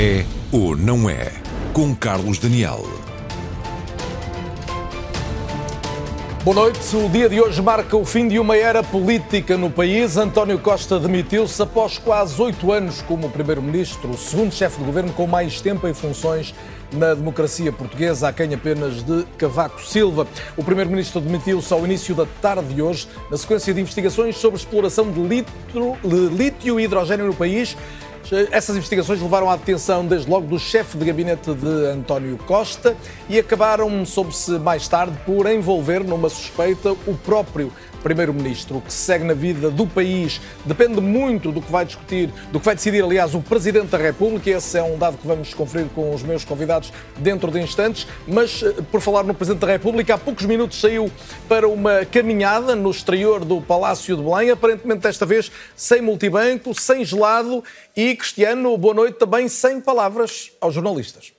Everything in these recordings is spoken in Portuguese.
É ou não é? Com Carlos Daniel. Boa noite. O dia de hoje marca o fim de uma era política no país. António Costa demitiu-se após quase oito anos como Primeiro-Ministro, o segundo chefe de governo com mais tempo em funções na democracia portuguesa, a quem apenas de Cavaco Silva. O Primeiro-Ministro demitiu-se ao início da tarde de hoje, na sequência de investigações sobre exploração de lítio e hidrogênio no país. Essas investigações levaram à detenção, desde logo, do chefe de gabinete de António Costa e acabaram, soube-se mais tarde, por envolver numa suspeita o próprio primeiro-ministro. O que se segue na vida do país depende muito do que vai discutir, do que vai decidir, aliás, o Presidente da República. Esse é um dado que vamos conferir com os meus convidados dentro de instantes. Mas, eh, por falar no Presidente da República, há poucos minutos saiu para uma caminhada no exterior do Palácio de Belém, aparentemente desta vez sem multibanco, sem gelado e, Cristiano, boa noite, também sem palavras aos jornalistas.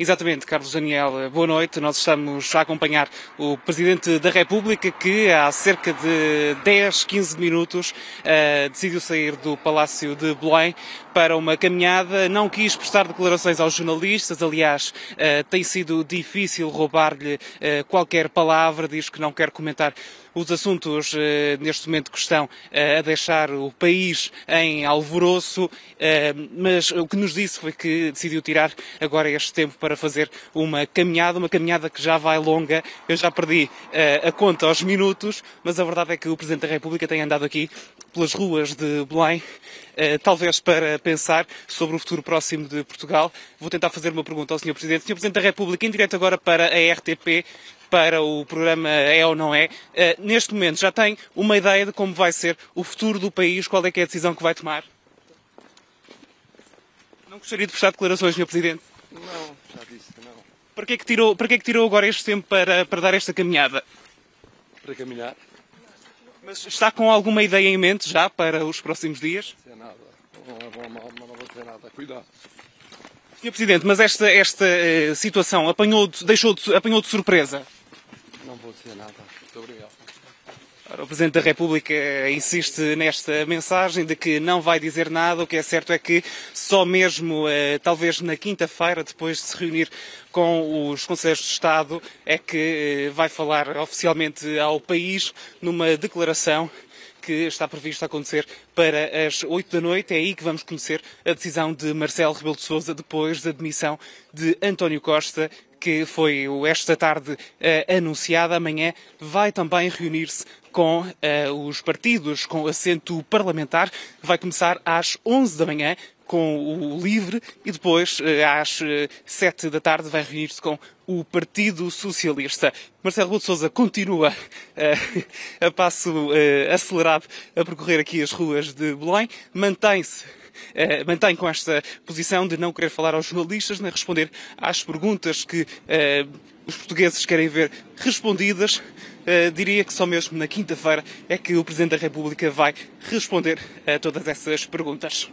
Exatamente, Carlos Daniel, boa noite. Nós estamos a acompanhar o Presidente da República que há cerca de 10, 15 minutos uh, decidiu sair do Palácio de Belém para uma caminhada. Não quis prestar declarações aos jornalistas, aliás, uh, tem sido difícil roubar-lhe uh, qualquer palavra, diz que não quer comentar os assuntos eh, neste momento que estão eh, a deixar o país em alvoroço, eh, mas o que nos disse foi que decidiu tirar agora este tempo para fazer uma caminhada, uma caminhada que já vai longa. Eu já perdi a conta aos minutos, mas a verdade é que o Presidente da República tem andado aqui pelas ruas de Belém, talvez para pensar sobre o futuro próximo de Portugal. Vou tentar fazer uma pergunta ao Sr. Presidente. Sr. Presidente da República, em direto agora para a RTP, para o programa É ou Não É. Uh, neste momento já tem uma ideia de como vai ser o futuro do país, qual é que é a decisão que vai tomar? Não gostaria de prestar declarações, Sr. Presidente? Não, já disse que não. Para que é que tirou, para que é que tirou agora este tempo para, para dar esta caminhada? Para caminhar. Mas está com alguma ideia em mente já para os próximos dias? Não nada. Não mas não vou dizer nada. Cuidado. Sr. Presidente, mas esta, esta uh, situação apanhou -de, deixou -de, apanhou de surpresa? Dizer nada. Muito obrigado. Ora, o Presidente da República insiste nesta mensagem de que não vai dizer nada. O que é certo é que só mesmo, eh, talvez na quinta-feira, depois de se reunir com os Conselheiros de Estado, é que eh, vai falar oficialmente ao país numa declaração que está previsto acontecer para as 8 da noite. É aí que vamos conhecer a decisão de Marcelo Rebelo de Sousa depois da demissão de António Costa que foi esta tarde uh, anunciada. Amanhã vai também reunir-se com uh, os partidos com assento parlamentar. Vai começar às 11 da manhã com o LIVRE e depois, eh, às sete da tarde, vai reunir-se com o Partido Socialista. Marcelo de Sousa continua uh, a passo uh, acelerado a percorrer aqui as ruas de Belém, mantém-se Uh, mantém com esta posição de não querer falar aos jornalistas, nem responder às perguntas que uh, os portugueses querem ver respondidas. Uh, diria que só mesmo na quinta-feira é que o Presidente da República vai responder a todas essas perguntas.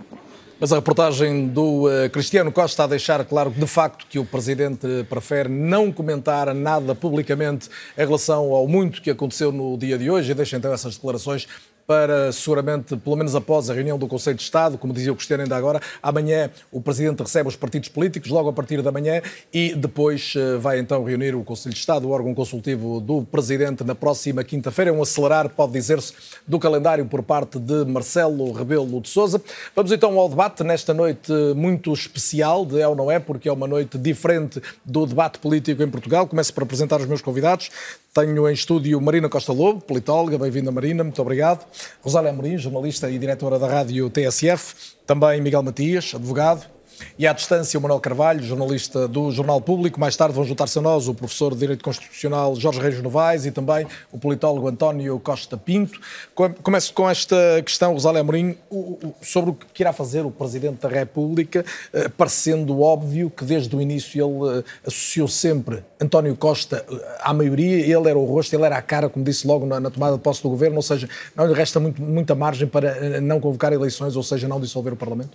Mas a reportagem do uh, Cristiano Costa está a deixar claro, de facto, que o Presidente prefere não comentar nada publicamente em relação ao muito que aconteceu no dia de hoje e deixa então essas declarações para seguramente, pelo menos após a reunião do Conselho de Estado, como dizia o Cristiano ainda agora, amanhã o Presidente recebe os partidos políticos, logo a partir da manhã, e depois eh, vai então reunir o Conselho de Estado, o órgão consultivo do Presidente, na próxima quinta-feira. É um acelerar, pode dizer-se, do calendário por parte de Marcelo Rebelo de Sousa. Vamos então ao debate nesta noite muito especial, de é ou não é, porque é uma noite diferente do debate político em Portugal. Começo por apresentar os meus convidados. Tenho em estúdio Marina Costa Lobo, politóloga, bem-vinda Marina, muito obrigado. Rosália Amorim, jornalista e diretora da rádio TSF. Também Miguel Matias, advogado. E à distância, o Manuel Carvalho, jornalista do Jornal Público. Mais tarde vão juntar-se a nós o professor de Direito Constitucional Jorge Reis Novaes e também o politólogo António Costa Pinto. Começo com esta questão, Rosália Amorim, sobre o que irá fazer o Presidente da República, eh, parecendo óbvio que desde o início ele eh, associou sempre António Costa eh, à maioria, ele era o rosto, ele era a cara, como disse logo na, tomada de posse do Governo, ou seja, não lhe resta muito, muita margem para não convocar eleições, ou seja, não dissolver o Parlamento?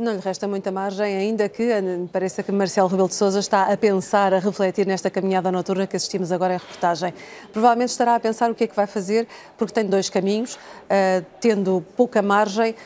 Não lhe resta muita margem, ainda que pareça que Marcelo Rebelo de Sousa está a pensar, a refletir nesta caminhada noturna que assistimos agora em reportagem. Provavelmente estará a pensar o que é que vai fazer, porque tem dois caminhos, uh, tendo pouca margem,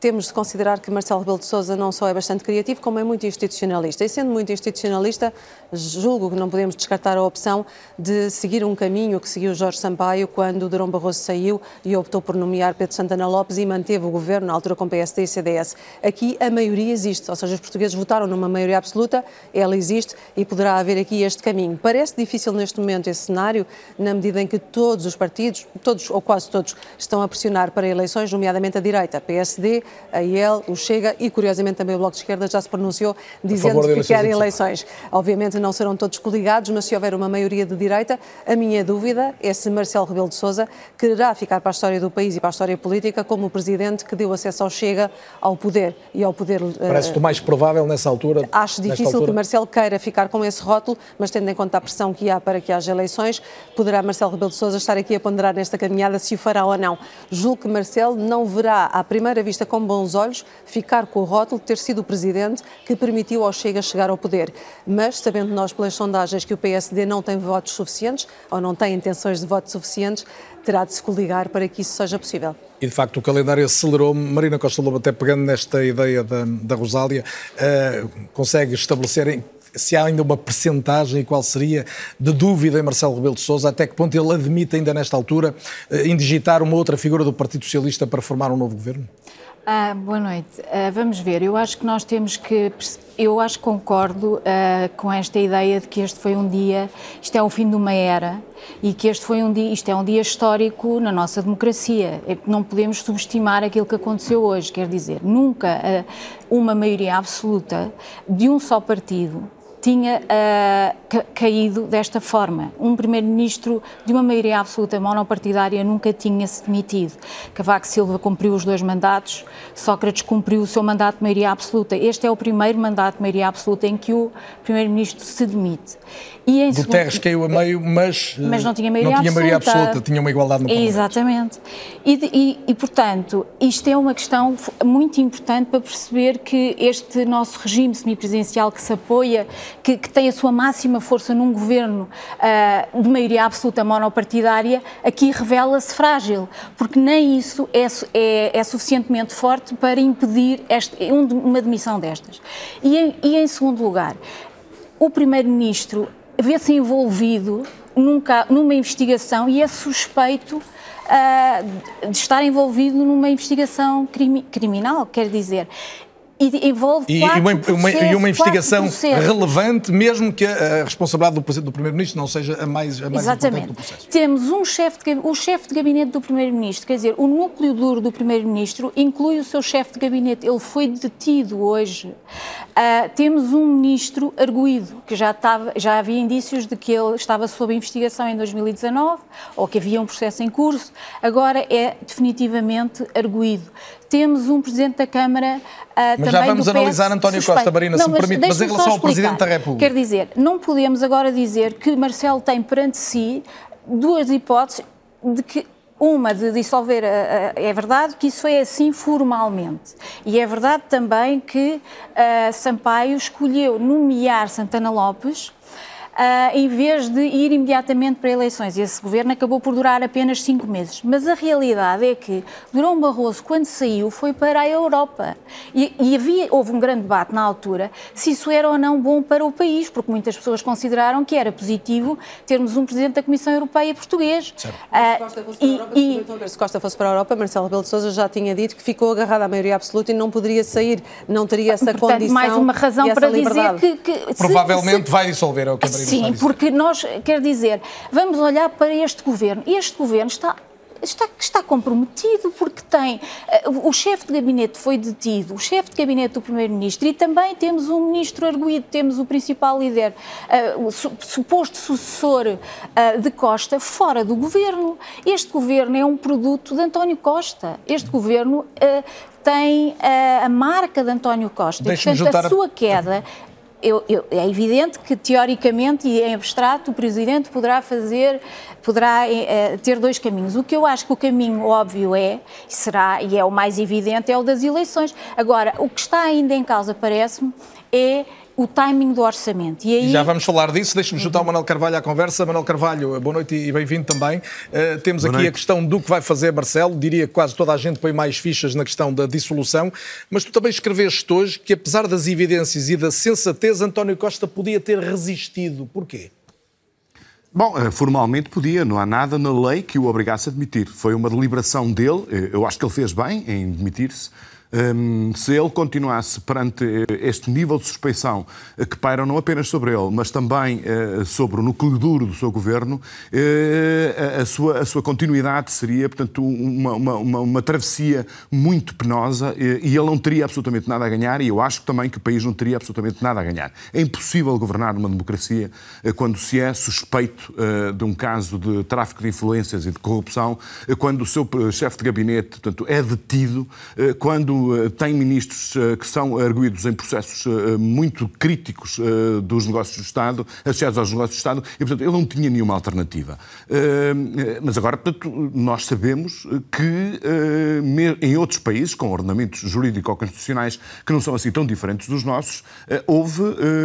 temos de considerar que Marcelo Rebelo de Sousa não só é bastante criativo, como é muito institucionalista. E sendo muito institucionalista, julgo que não podemos descartar a opção de seguir um caminho que seguiu Jorge Sampaio quando Durão Barroso saiu e optou por nomear Pedro Santana Lopes e manteve o governo, na altura com PSD e CDS. Aqui a maioria existe, ou seja, os portugueses votaram numa maioria absoluta, ela existe e poderá haver aqui este caminho. Parece difícil neste momento esse cenário, na medida em que todos os partidos, todos ou quase todos, estão a pressionar para eleições, nomeadamente a direita, PSD, a IEL, o Chega e, curiosamente, também o Bloco de Esquerda já se pronunciou dizendo que querem eleições. Obviamente não serão todos coligados, mas se houver uma maioria de direita, a minha dúvida é se Marcelo Rebelo de Sousa quererá ficar para a história do país e para a história política como o presidente que deu acesso ao Chega ao poder e ao poder... Parece-te mais provável nessa altura? Acho difícil altura? que Marcelo queira ficar com esse rótulo, mas tendo em conta a pressão que há para que haja eleições, poderá Marcelo Rebelo de Sousa estar aqui a ponderar nesta caminhada se o fará ou não. Julgo que Marcelo não verá à primeira vista com bons olhos ficar com o rótulo de ter sido o presidente que permitiu ao Chega chegar ao poder. Mas, sabendo nós pelas sondagens que o PSD não tem votos suficientes, ou não tem intenções de votos suficientes, terá de se coligar para que isso seja possível. E de facto o calendário acelerou. Marina Costa Lobo, até pegando nesta ideia da, da Rosália, uh, consegue estabelecer se há ainda uma percentagem e qual seria de dúvida em Marcelo Rebelo de Sousa, até que ponto ele admite ainda nesta altura uh, indigitar uma outra figura do Partido Socialista para formar um novo governo? Ah, boa noite. Ah, vamos ver. Eu acho que nós temos que. Eu acho que concordo ah, com esta ideia de que este foi um dia, isto é o fim de uma era e que este foi um dia, isto é um dia histórico na nossa democracia. É não podemos subestimar aquilo que aconteceu hoje. Quer dizer, nunca ah, uma maioria absoluta de um só partido tinha uh, caído desta forma. Um primeiro-ministro de uma maioria absoluta monopartidária nunca tinha se demitido. Cavaco Silva cumpriu os dois mandatos, Sócrates cumpriu o seu mandato de maioria absoluta. Este é o primeiro mandato de maioria absoluta em que o primeiro-ministro se demite. E em Guterres segundo... caiu a meio, mas, mas não tinha maioria, não tinha maioria absoluta. absoluta. tinha uma igualdade no Parlamento. Exatamente. E, e, e, portanto, isto é uma questão muito importante para perceber que este nosso regime semipresidencial que se apoia, que, que tem a sua máxima força num governo uh, de maioria absoluta monopartidária, aqui revela-se frágil, porque nem isso é, é, é, suficientemente forte para impedir este, uma demissão destas. E em, e em segundo lugar, o Primeiro-Ministro vê-se envolvido nunca, numa investigação e é suspeito uh, de estar envolvido numa investigação crimi criminal, quer dizer e envolve e, uma, uma, e uma investigação relevante, mesmo que a, responsabilidade do, do Primeiro-Ministro não seja a mais, a mais Exatamente. importante do processo. Temos um chefe de, o chefe de gabinete do Primeiro-Ministro, quer dizer, o núcleo duro do Primeiro-Ministro inclui o seu chefe de gabinete. Ele foi detido hoje. Uh, temos um ministro arguído, que já, estava, já havia indícios de que ele estava sob investigação em 2019, ou que havia um processo em curso, agora é definitivamente arguído temos um Presidente da Câmara uh, Mas já vamos analisar António suspeito. Costa Marina, não, se me permite, mas em relação ao Presidente da República. Quer dizer, não podemos agora dizer que Marcelo tem perante si duas hipóteses de que uma de dissolver, é verdade que isso é assim formalmente. E é verdade também que uh, Sampaio escolheu nomear Santana Lopes uh, em vez de ir imediatamente para eleições. Esse governo acabou por durar apenas cinco meses. Mas a realidade é que Durão Barroso, quando saiu, foi para a Europa. E, e havia, houve um grande debate na altura se isso era ou não bom para o país, porque muitas pessoas consideraram que era positivo termos um Presidente da Comissão Europeia português. Certo. Uh, e, e, se Costa fosse para a Europa, Marcelo Rebelo de Sousa já tinha dito que ficou agarrado à maioria absoluta e não poderia sair, não teria essa Portanto, condição mais uma razão para liberdade. dizer que... que Provavelmente se, vai dissolver, é o que a Sim, porque nós, quer dizer, vamos olhar para este governo. Este governo está está, está comprometido porque tem uh, o chefe de gabinete foi detido, o chefe de gabinete do primeiro-ministro e também temos um ministro arguído, temos o principal líder, uh, o su suposto sucessor uh, de Costa fora do governo. Este governo é um produto de António Costa. Este governo tem a marca de António Costa. E, portanto, a sua queda eu, eu, é evidente que, teoricamente e em abstrato, o Presidente poderá fazer, poderá é, ter dois caminhos. O que eu acho que o caminho óbvio é, será, e é o mais evidente, é o das eleições. Agora, o que está ainda em causa, parece-me, é o timing do orçamento. E aí... Já vamos falar disso. Deixe-me juntar o Manuel Carvalho à conversa. Manuel Carvalho, boa noite e bem-vindo também. Uh, temos boa aqui noite. a questão do que vai fazer Marcelo. Diria que quase toda a gente põe mais fichas na questão da dissolução. Mas tu também escreveste hoje que, apesar das evidências e da sensatez, António Costa podia ter resistido. Porquê? Bom, eh, formalmente podia, não há nada na lei que o obrigasse a demitir. Foi uma deliberação dele, eh, eu acho que ele fez bem em demitir-se, um, se ele continuasse perante eh, este nível de suspeição eh, que paira não apenas sobre ele, mas também uh, sobre o núcleo duro do seu governo, uh, a, sua, a sua continuidade seria, portanto, uma, uma, uma, uma travessia muito penosa e ele não teria absolutamente nada a ganhar e eu acho também que o país não teria absolutamente nada a ganhar. É impossível governar numa democracia uh, quando se é suspeito de um caso de tráfico de influências e de corrupção, quando o seu chefe de gabinete, portanto, é detido, quando eh, tem ministros eh, que são arguídos em processos eh, muito críticos dos negócios do Estado, associados aos negócios do Estado, e, portanto, ele não tinha nenhuma alternativa. Mas agora, portanto, nós sabemos que em outros países, com ordenamentos jurídico-constitucionais que não são assim tão diferentes dos nossos, houve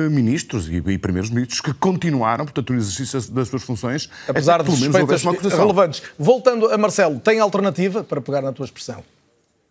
ministros e primeiros ministros que continuaram, portanto, no exercício das suas funções, apesar de suspeitas relevantes. Voltando a Marcelo, tem alternativa para pegar na tua expressão?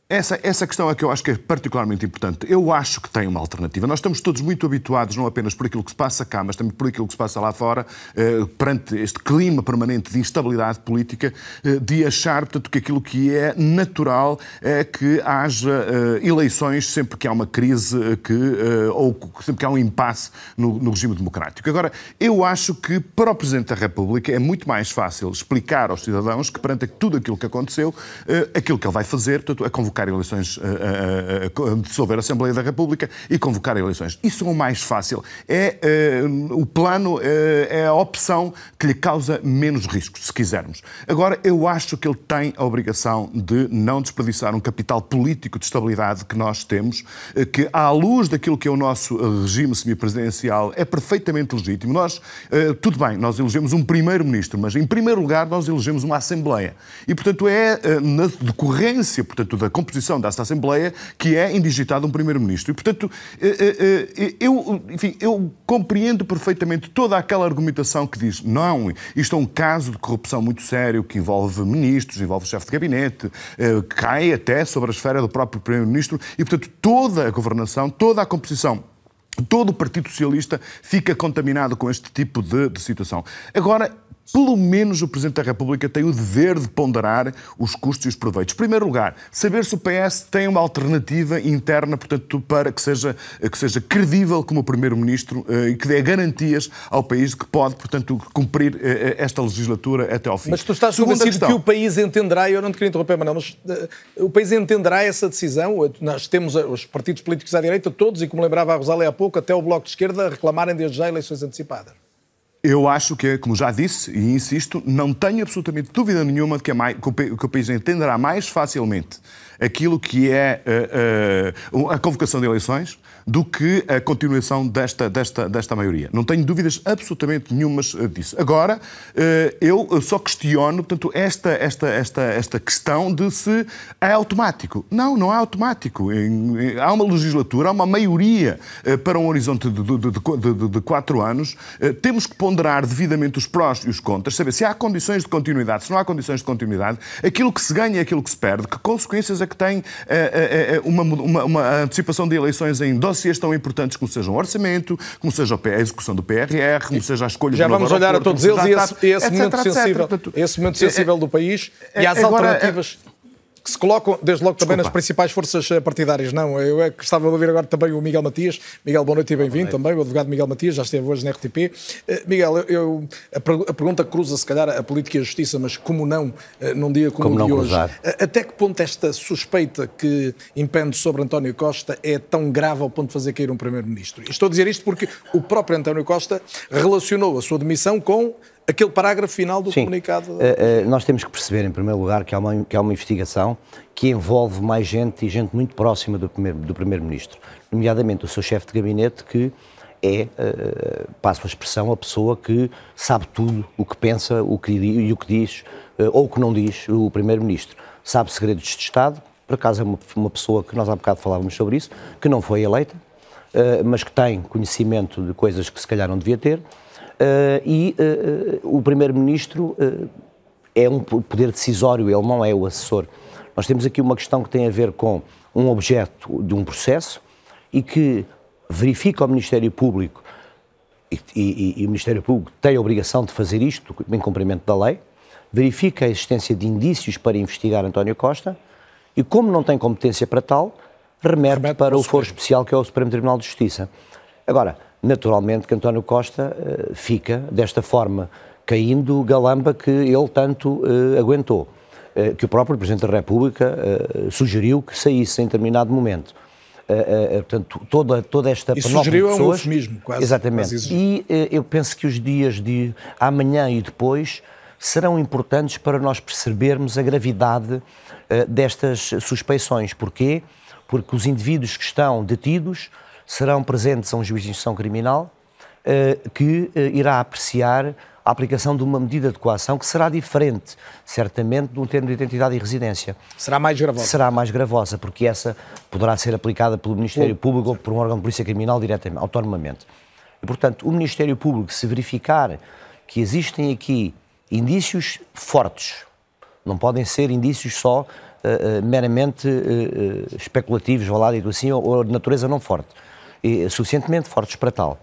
Essa, essa questão é que eu acho que é particularmente importante. Eu acho que tem uma alternativa. Nós estamos todos muito habituados, não apenas por aquilo que se passa cá, mas também por aquilo que se passa lá fora, eh, perante este clima permanente de instabilidade política, eh, de achar, portanto, que aquilo que é natural é que haja eh, eleições sempre que há uma crise que, eh, ou sempre que há um impasse no, no, regime democrático. Agora, eu acho que para o Presidente da República é muito mais fácil explicar aos cidadãos que, perante tudo aquilo que aconteceu, eh, aquilo que ele vai fazer, portanto, é convocar convocar eleições, eh, eh, eh, dissolver a Assembleia da República e convocar eleições. Isso é o mais fácil. É, o plano é a opção que lhe causa menos riscos, se quisermos. Agora, eu acho que ele tem a obrigação de não desperdiçar um capital político de estabilidade que nós temos, que à luz daquilo que é o nosso regime semipresidencial é perfeitamente legítimo. Nós, tudo bem, nós elegemos um primeiro-ministro, mas em primeiro lugar nós elegemos uma Assembleia. E, portanto, é na decorrência, portanto, da composição desta Assembleia que é indigitado um Primeiro-Ministro. E, portanto, eh, eh, eh, eu, enfim, eu compreendo perfeitamente toda aquela argumentação que diz não, isto é um caso de corrupção muito sério que envolve ministros, envolve chefe de gabinete, cai até sobre a esfera do próprio Primeiro-Ministro e, portanto, toda a governação, toda a composição Todo o Partido Socialista fica contaminado com este tipo de, de situação. Agora, pelo menos o Presidente da República tem o dever de ponderar os custos e os proveitos. Em primeiro lugar, saber se o PS tem uma alternativa interna, portanto, para que seja, que seja credível como Primeiro-Ministro eh, e que dê garantias ao país de que pode, portanto, cumprir eh, eh, esta legislatura até ao fim. Mas tu estás convencido questão... que o país entenderá, e eu não te queria interromper, Manuel, mas uh, o país entenderá essa decisão? Nós temos os partidos políticos à direita todos, e como lembrava a Rosália há pouco, até o Bloco de Esquerda reclamarem desde já eleições antecipadas. Eu acho que, como já disse e insisto, não tenho absolutamente dúvida nenhuma de que, é mais, que o país entenderá mais facilmente aquilo que é uh, uh, a convocação de eleições do que a continuação desta, desta, desta maioria. Não tenho dúvidas absolutamente nenhumas eh, disso. Agora, eu só questiono portanto, esta, esta, esta, esta questão de se é automático. Não, não é automático. Há uma legislatura, há uma maioria para um horizonte de, de, de, de quatro anos. Temos que ponderar devidamente os prós e os contras, saber se há condições de continuidade, se não há condições de continuidade, aquilo que se ganha e aquilo que se perde, que consequências é que tem uma, uma, uma antecipação de eleições em dossiês tão importantes como seja o orçamento, como seja a execução do PRR, como seja a escolha Já vamos olhar a todos eles e esse, esse, momento sensível, esse momento sensível do país e as alternativas que se colocam, desde logo, também Desculpa. nas principais forças eh, partidárias. Não, eu é que estava a ouvir agora também o Miguel Matias. Miguel, boa noite e bem-vindo também, o advogado Miguel Matias, já esteve hoje na RTP. Uh, Miguel, eu, a, pergunta cruza, se calhar, a política e a justiça, mas como não, uh, num dia como, como o de hoje? Uh, até que ponto esta suspeita que impende sobre António Costa é tão grave ao ponto de fazer cair um primeiro-ministro? Estou a dizer isto porque o próprio António Costa relacionou a sua demissão com aquele parágrafo final do Sim. comunicado. Uh, uh, nós temos que perceber, em primeiro lugar, que há, uma, que há uma investigação que envolve mais gente e gente muito próxima do Primeiro-Ministro, do primeiro nomeadamente o seu chefe de gabinete, que é, uh, passo a expressão, a pessoa que sabe tudo o que pensa o que, e o que diz, ou o que não diz o Primeiro-Ministro. Sabe segredos de Estado, por acaso é uma, uma pessoa que nós há bocado falávamos sobre isso, que não foi eleita, mas que tem conhecimento de coisas que se calhar não devia ter. E o Primeiro-Ministro é um poder decisório, ele não é o assessor. Nós temos aqui uma questão que tem a ver com um objeto de um processo e que verifica o Ministério Público, e, e, e, o Ministério Público tem a obrigação de fazer isto em cumprimento da lei, verifica a existência de indícios para investigar António Costa e, como não tem competência para tal, remete, remete para o foro especial que é o Supremo Tribunal de Justiça. Agora, naturalmente que António Costa uh, fica desta forma caindo galamba que ele tanto uh, aguentou, uh, que o próprio Presidente da República sugeriu que saísse em determinado momento. portanto, toda, toda esta e sugeriu de pessoas, é um eufemismo, quase. Exatamente. Quase e eu penso que os dias de amanhã e depois serão importantes para nós percebermos a gravidade destas suspeições. Porquê? Porque os indivíduos que estão detidos serão presentes a um juiz de instrução criminal que irá apreciar a aplicação de uma medida de coação que será diferente, certamente, de um termo de identidade e residência. Será mais gravosa? Será mais gravosa, porque essa poderá ser aplicada pelo Ministério Público ou por um órgão de polícia criminal diretamente, autonomamente. E, portanto, o Ministério Público, se verificar que existem aqui indícios fortes, não podem ser indícios só uh, uh, meramente uh, especulativos, vá lá, assim, ou, ou de natureza não forte, e, suficientemente fortes para tal.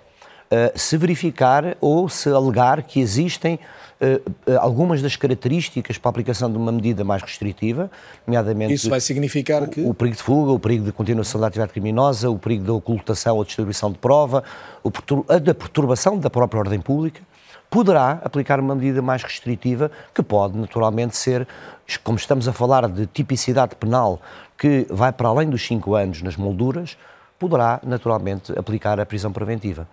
Eh, se verificar ou se alegar que existem uh, algumas das características para a aplicação de uma medida mais restritiva, nomeadamente... Isso vai significar que... O perigo de fuga, o perigo de continuação da atividade criminosa, o perigo da ocultação ou distribuição de prova, a da perturbação da própria ordem pública, poderá aplicar uma medida mais restritiva, que pode naturalmente ser, como estamos a falar de tipicidade penal, que vai para além dos 5 anos nas molduras, poderá naturalmente aplicar a prisão preventiva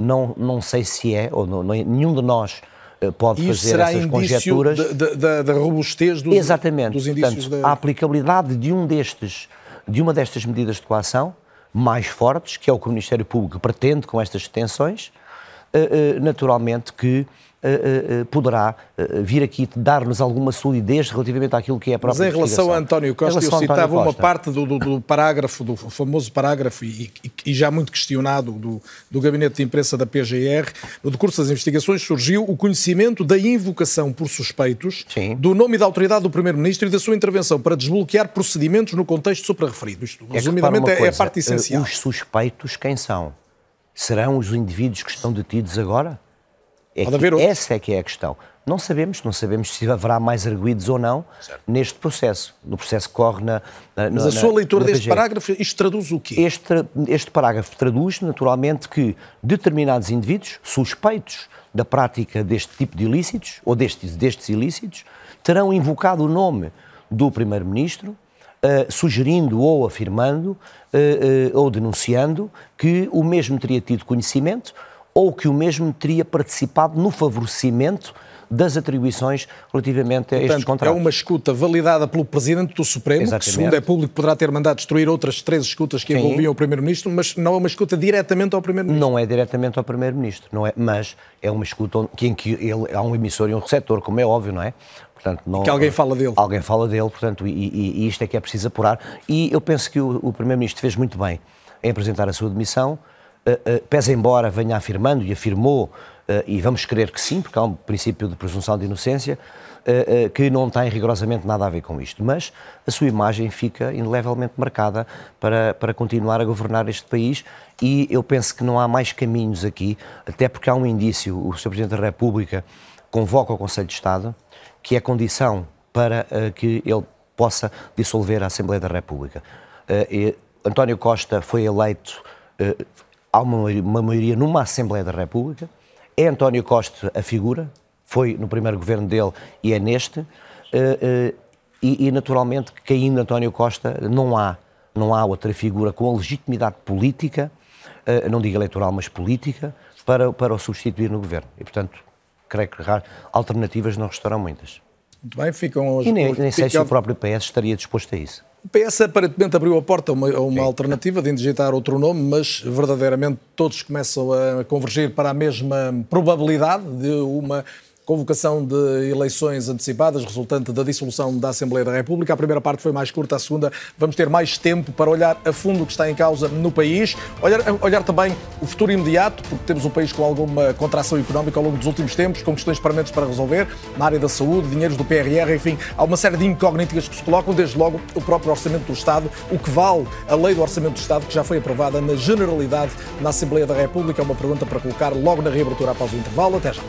não, não sei se é, ou não, nenhum de nós eh, pode Isso fazer essas conjecturas. Da, da robustez dos, Exatamente. dos indícios Portanto, da... a aplicabilidade de, um destes, de uma destas medidas de coação mais fortes, que é o que o Ministério Público pretende com estas detenções, eh, eh, naturalmente que uh, uh, poderá vir aqui dar-nos alguma solidez relativamente àquilo que é a própria Mas em relação a António Costa, eu citava uma parte do, do, do, parágrafo, do famoso parágrafo, e, e, e já muito questionado, do, do, gabinete de imprensa da PGR, no decurso das investigações surgiu o conhecimento da invocação por suspeitos Sim. do nome e da autoridade do Primeiro-Ministro e da sua intervenção para desbloquear procedimentos no contexto suprarreferido. Isto, é resumidamente, é, é a parte essencial. Os suspeitos quem são? Serão os indivíduos que estão detidos agora? É essa é que é a questão. Não sabemos, não sabemos se haverá mais arguídos ou não certo. neste processo. No processo que corre na. na Mas a sua leitura deste parágrafo, isto traduz o quê? Este, este parágrafo traduz, naturalmente, que determinados indivíduos suspeitos da prática deste tipo de ilícitos, ou destes, destes ilícitos, terão invocado o nome do Primeiro-Ministro, uh, sugerindo ou afirmando, uh, uh, ou denunciando, que o mesmo teria tido conhecimento ou que o mesmo teria participado no favorecimento das atribuições relativamente a Portanto, estes contratos. É uma escuta validada pelo Presidente do Supremo, Exatamente. que, segundo é público, poderá ter mandado destruir outras três escutas que Sim. envolviam o Primeiro-Ministro, mas não é uma escuta diretamente ao Primeiro-Ministro. Não é diretamente ao Primeiro-Ministro, não é, mas é uma escuta em que ele, há um emissor e um receptor, como é óbvio, não é? Portanto, não, que alguém fala dele. Alguém fala dele, portanto, e, e, e isto é que é preciso apurar. E eu penso que o, o Primeiro-Ministro fez muito bem em apresentar a sua demissão, pese embora venha afirmando e afirmou, uh, e vamos crer que sim, porque há um princípio de presunção de inocência, que não tem rigorosamente nada a ver com isto. Mas a sua imagem fica indelevelmente marcada para, para continuar a governar este país e eu penso que não há mais caminhos aqui, até porque há um indício, o Sr. Presidente da República convoca o Conselho de Estado, que é condição para que ele possa dissolver a Assembleia da República. António Costa foi eleito há uma maioria, uma maioria numa Assembleia da República, é António Costa a figura, foi no primeiro governo dele e é neste, uh, uh, e, e, naturalmente caindo António Costa não há, não há outra figura com a legitimidade política, uh, não digo eleitoral, mas política, para, para o substituir no governo. E, portanto, creio que alternativas não restarão muitas. Muito bem, ficam os... E nem, nem sei se o próprio PS estaria disposto a isso. O PS aparentemente abriu a porta a uma, a uma alternativa de indigitar outro nome, mas verdadeiramente todos começam a convergir para a mesma probabilidade de uma convocação de eleições antecipadas, resultante da dissolução da Assembleia da República. A primeira parte foi mais curta, a segunda vamos ter mais tempo para olhar a fundo o que está em causa no país, olhar, olhar também o futuro imediato, porque temos um país com alguma contração económica ao longo dos últimos tempos, com questões permanentes para resolver, na área da saúde, dinheiros do PRR, enfim, há uma série de incógnitas que se colocam, desde logo o próprio Orçamento do Estado, o que vale a lei do Orçamento do Estado, que já foi aprovada na generalidade na Assembleia da República. É uma pergunta para colocar logo na reabertura após o intervalo. Até já.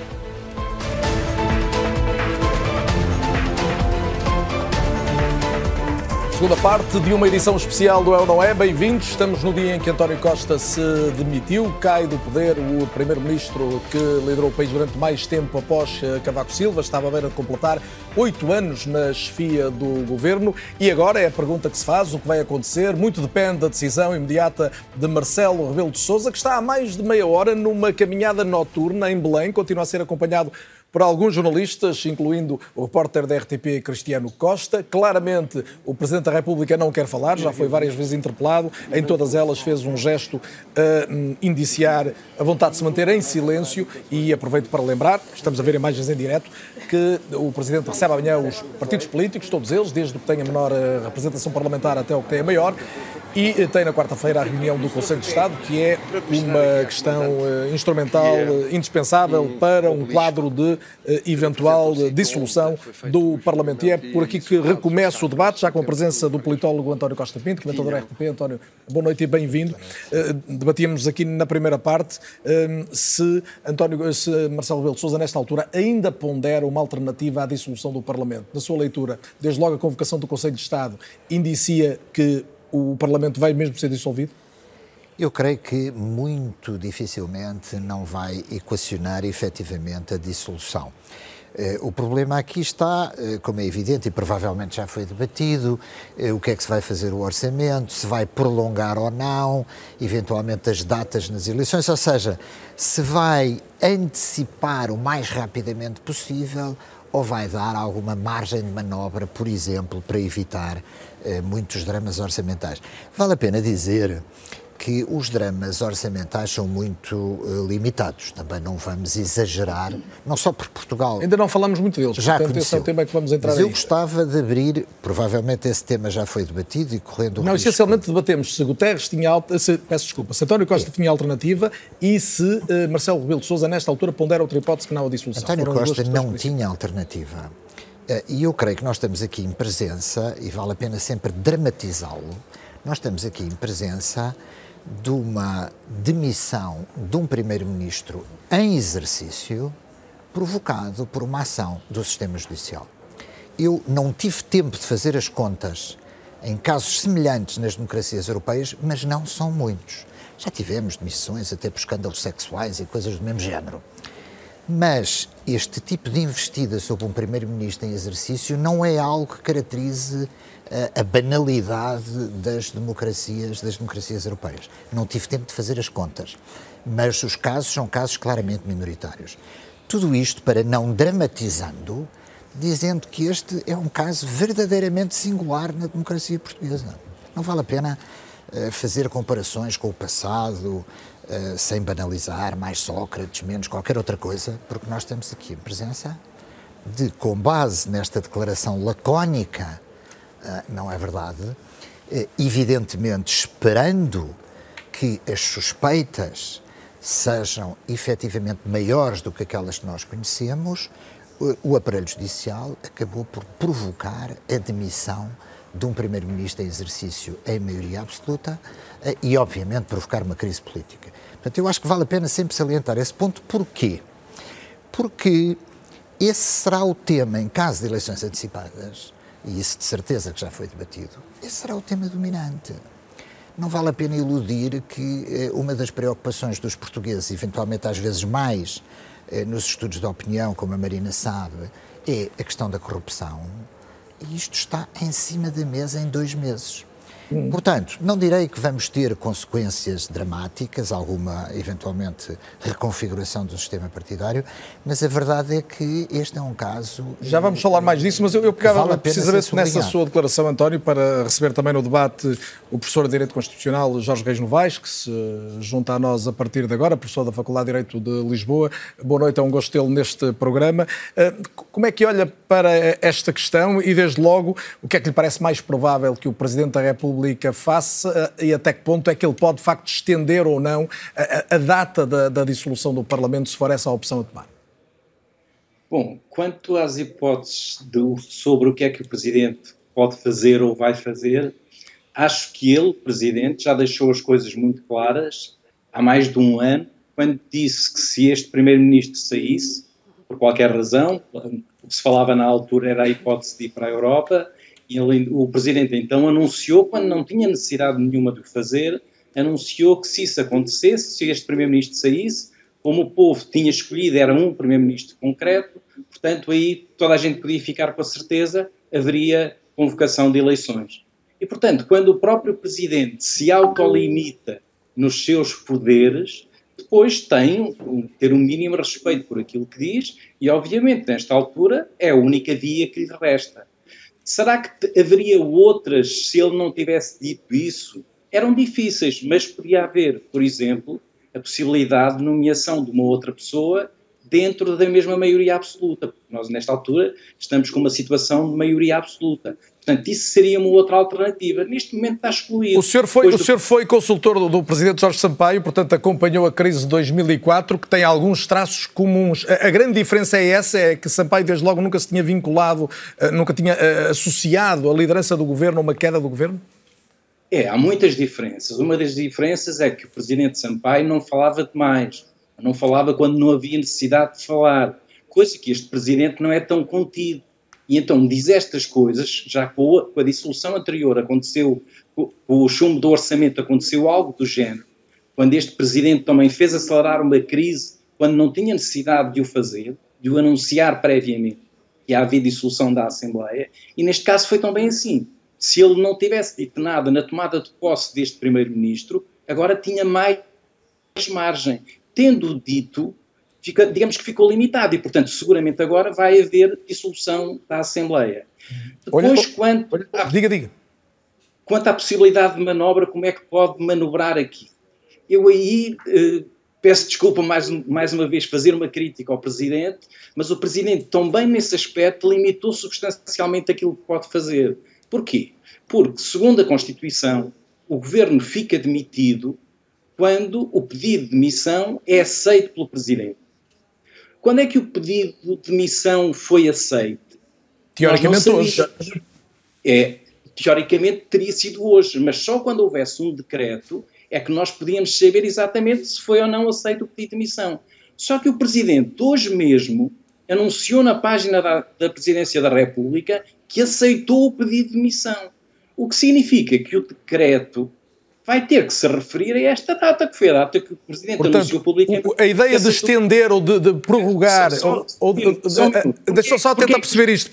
Segunda parte de uma edição especial do É ou Não É. Bem-vindos. Estamos no dia em que António Costa se demitiu, cai do poder o primeiro-ministro que liderou o país durante mais tempo após eh, Cavaco Silva. Estava à beira de completar oito anos na chefia do governo. E agora é a pergunta que se faz: o que vai acontecer? Muito depende da decisão imediata de Marcelo Rebelo de Souza, que está há mais de meia hora numa caminhada noturna em Belém. Continua a ser acompanhado por alguns jornalistas, incluindo o repórter da RTP Cristiano Costa. Claramente, o Presidente da República não quer falar, já foi várias vezes interpelado, em todas elas fez um gesto a hum, indiciar a vontade de se manter em silêncio e aproveito para lembrar, estamos a ver imagens em direto, que o Presidente recebe amanhã os partidos políticos, todos eles, desde o que tem a menor eh, representação parlamentar até o que tem a maior, e tem na quarta-feira a reunião do Conselho de Estado, que é uma questão eh, instrumental, eh, indispensável para um quadro de eh, eventual dissolução do Parlamento. E é por aqui que recomeça o debate, já com a presença do politólogo António Costa Pinto, comentador RTP. António, boa noite e bem-vindo. Debatíamos aqui na primeira parte se, António, se Marcelo Rebelo de Sousa, nesta altura, ainda pondera uma alternativa à dissolução do Parlamento. Na sua leitura, desde logo a convocação do Conselho de Estado indicia que o Parlamento vai mesmo ser dissolvido? Eu creio que muito dificilmente não vai equacionar efetivamente a dissolução. Eh, o problema aqui está, eh, como é evidente e provavelmente já foi debatido, eh, o que é que se vai fazer o orçamento, se vai prolongar ou não, eventualmente as datas nas eleições, ou seja, se vai antecipar o mais rapidamente possível ou vai dar alguma margem de manobra, por exemplo, para evitar muitos dramas orçamentais. Vale a pena dizer que os dramas orçamentais são muito uh, limitados. Também não vamos exagerar, não só por Portugal. Ainda não falamos muito deles, já portanto, esse é o tema que vamos entrar Mas eu aí. gostava de abrir, provavelmente esse tema já foi debatido e correndo Não, risco... essencialmente debatemos se Guterres tinha, se, peço desculpa, se António Costa é. tinha alternativa e se uh, Marcelo Rebelo de Sousa, nesta altura, pondera outra hipótese que não a dissolução. António Foram Costa não tinha alternativa. Uh, e eu creio que nós estamos aqui em presença, e vale a pena sempre dramatizá-lo, nós estamos aqui em presença de uma demissão de um primeiro-ministro em exercício provocado por uma ação do sistema judicial. Eu não tive tempo de fazer as contas em casos semelhantes nas democracias europeias, mas não são muitos. Já tivemos demissões até por escândalos sexuais e coisas do mesmo género. Mas este tipo de investida sobre um primeiro-ministro em exercício não é algo que caracterize a banalidade das democracias, das democracias europeias. Não tive tempo de fazer as contas, mas os casos são casos claramente minoritários. Tudo isto para não dramatizando, dizendo que este é um caso verdadeiramente singular na democracia portuguesa. Não vale a pena uh, fazer comparações com o passado, uh, sem banalizar, mais Sócrates, menos qualquer outra coisa, porque nós estamos aqui em presença de, com base nesta declaração lacónica ah, não é verdade. Eh, evidentemente, esperando que as suspeitas sejam efetivamente maiores do que aquelas que nós conhecemos, o aparelho judicial acabou por provocar a demissão de um primeiro-ministro em exercício em maioria absoluta eh, e, obviamente, provocar uma crise política. Portanto, eu acho que vale a pena sempre salientar esse ponto. Porquê? Porque esse será o tema, em caso de eleições antecipadas, e isso de certeza que já foi debatido, esse será o tema dominante. Não vale a pena iludir que eh, uma das preocupações dos portugueses, eventualmente às vezes mais eh, nos estudos de opinião, como a Marina sabe, é a questão da corrupção. E isto está em cima da mesa em dois meses. Portanto, não direi que vamos ter consequências dramáticas, alguma eventualmente reconfiguração do sistema partidário, mas a verdade é que este é um caso. Já vamos falar mais disso, mas eu, eu pegava Vale precisamente nessa sua declaração, António, para receber também no debate o professor de Direito Constitucional Jorge Reis Novaes, que se junta a nós a partir de agora, professor da Faculdade de Direito de Lisboa. Boa noite, é um gosto tê-lo neste programa. Eh, Como é que olha para esta questão e, desde logo, o que é que lhe parece mais provável que o Presidente da República faça eh, e até que ponto é que ele pode, de facto, estender ou não a, a- a data da, da dissolução do Parlamento, se for essa a opção a tomar? Bom, quanto às hipóteses sobre o que é que o Presidente pode fazer ou vai fazer, acho que ele, Presidente, já deixou as coisas muito claras há mais de um ano, quando disse que se este Primeiro-Ministro saísse, por qualquer razão, o que se falava na altura era a hipótese de ir para a Europa, ele- o Presidente então anunciou, quando não tinha necessidade nenhuma de o fazer, anunciou que se isso acontecesse, se este Primeiro-Ministro saísse, como o povo tinha escolhido, era um Primeiro-Ministro concreto, portanto aí toda a gente podia ficar com a certeza, haveria convocação de eleições. E portanto, quando o próprio Presidente se autolimita nos seus poderes, depois tem ter um mínimo respeito por aquilo que diz e, obviamente, nesta altura é a única via que lhe resta. Será que haveria outras se ele não tivesse dito isso? Eram difíceis, mas podia haver, por exemplo, a possibilidade de nomeação de uma outra pessoa dentro da mesma maioria absoluta. Nós, nesta altura, estamos com uma situação de maioria absoluta. Portanto, isso seria uma outra alternativa. Neste momento está excluído. O senhor foi, Depois o do- senhor foi consultor do, do presidente Jorge Sampaio, portanto acompanhou a crise de 2004, que tem alguns traços comuns. A, a grande diferença é essa, é que Sampaio desde logo nunca se tinha vinculado, eh, nunca tinha eh, associado a liderança do governo a uma queda do governo? É, há muitas diferenças. Uma das diferenças é que o presidente Sampaio não falava demais, não falava quando não havia necessidade de falar, coisa que este presidente não é tão contido. E então diz estas coisas, já com a, com a dissolução anterior aconteceu, com o chumbo do orçamento aconteceu algo do género, quando este presidente também fez acelerar uma crise quando não tinha necessidade de o fazer, de o anunciar previamente que havia dissolução da Assembleia, e neste caso foi também assim. Se ele não tivesse dito nada na tomada de posse deste primeiro-ministro, agora tinha mais margem. Tendo dito, fica- digamos que ficou limitado, e portanto, seguramente agora vai haver dissolução da Assembleia. Depois, Olha- quanto, à, Diga, diga. quanto à possibilidade de manobra, como é que pode manobrar aqui? Eu aí eh, peço desculpa mais, mais uma vez fazer uma crítica ao Presidente, mas o Presidente também nesse aspecto limitou substancialmente aquilo que pode fazer. Porquê? Porque, segundo a Constituição, o Governo fica demitido quando o pedido de demissão é aceito pelo Presidente. Quando é que o pedido de demissão foi aceito? Teoricamente hoje. É, teoricamente teria sido hoje, mas só quando houvesse um decreto é que nós podíamos saber exatamente se foi ou não aceito o pedido de demissão. Só que o Presidente, hoje mesmo, anunciou na página da, da Presidência da República que aceitou o pedido de demissão. O que significa que o decreto vai ter que se referir a esta data, que foi a data que o Presidente Portanto, anunciou publicamente. a ideia de estender ou de, de prorrogar, Só- só- ou, ou de- sim, só deixa eu só tentar perceber isto.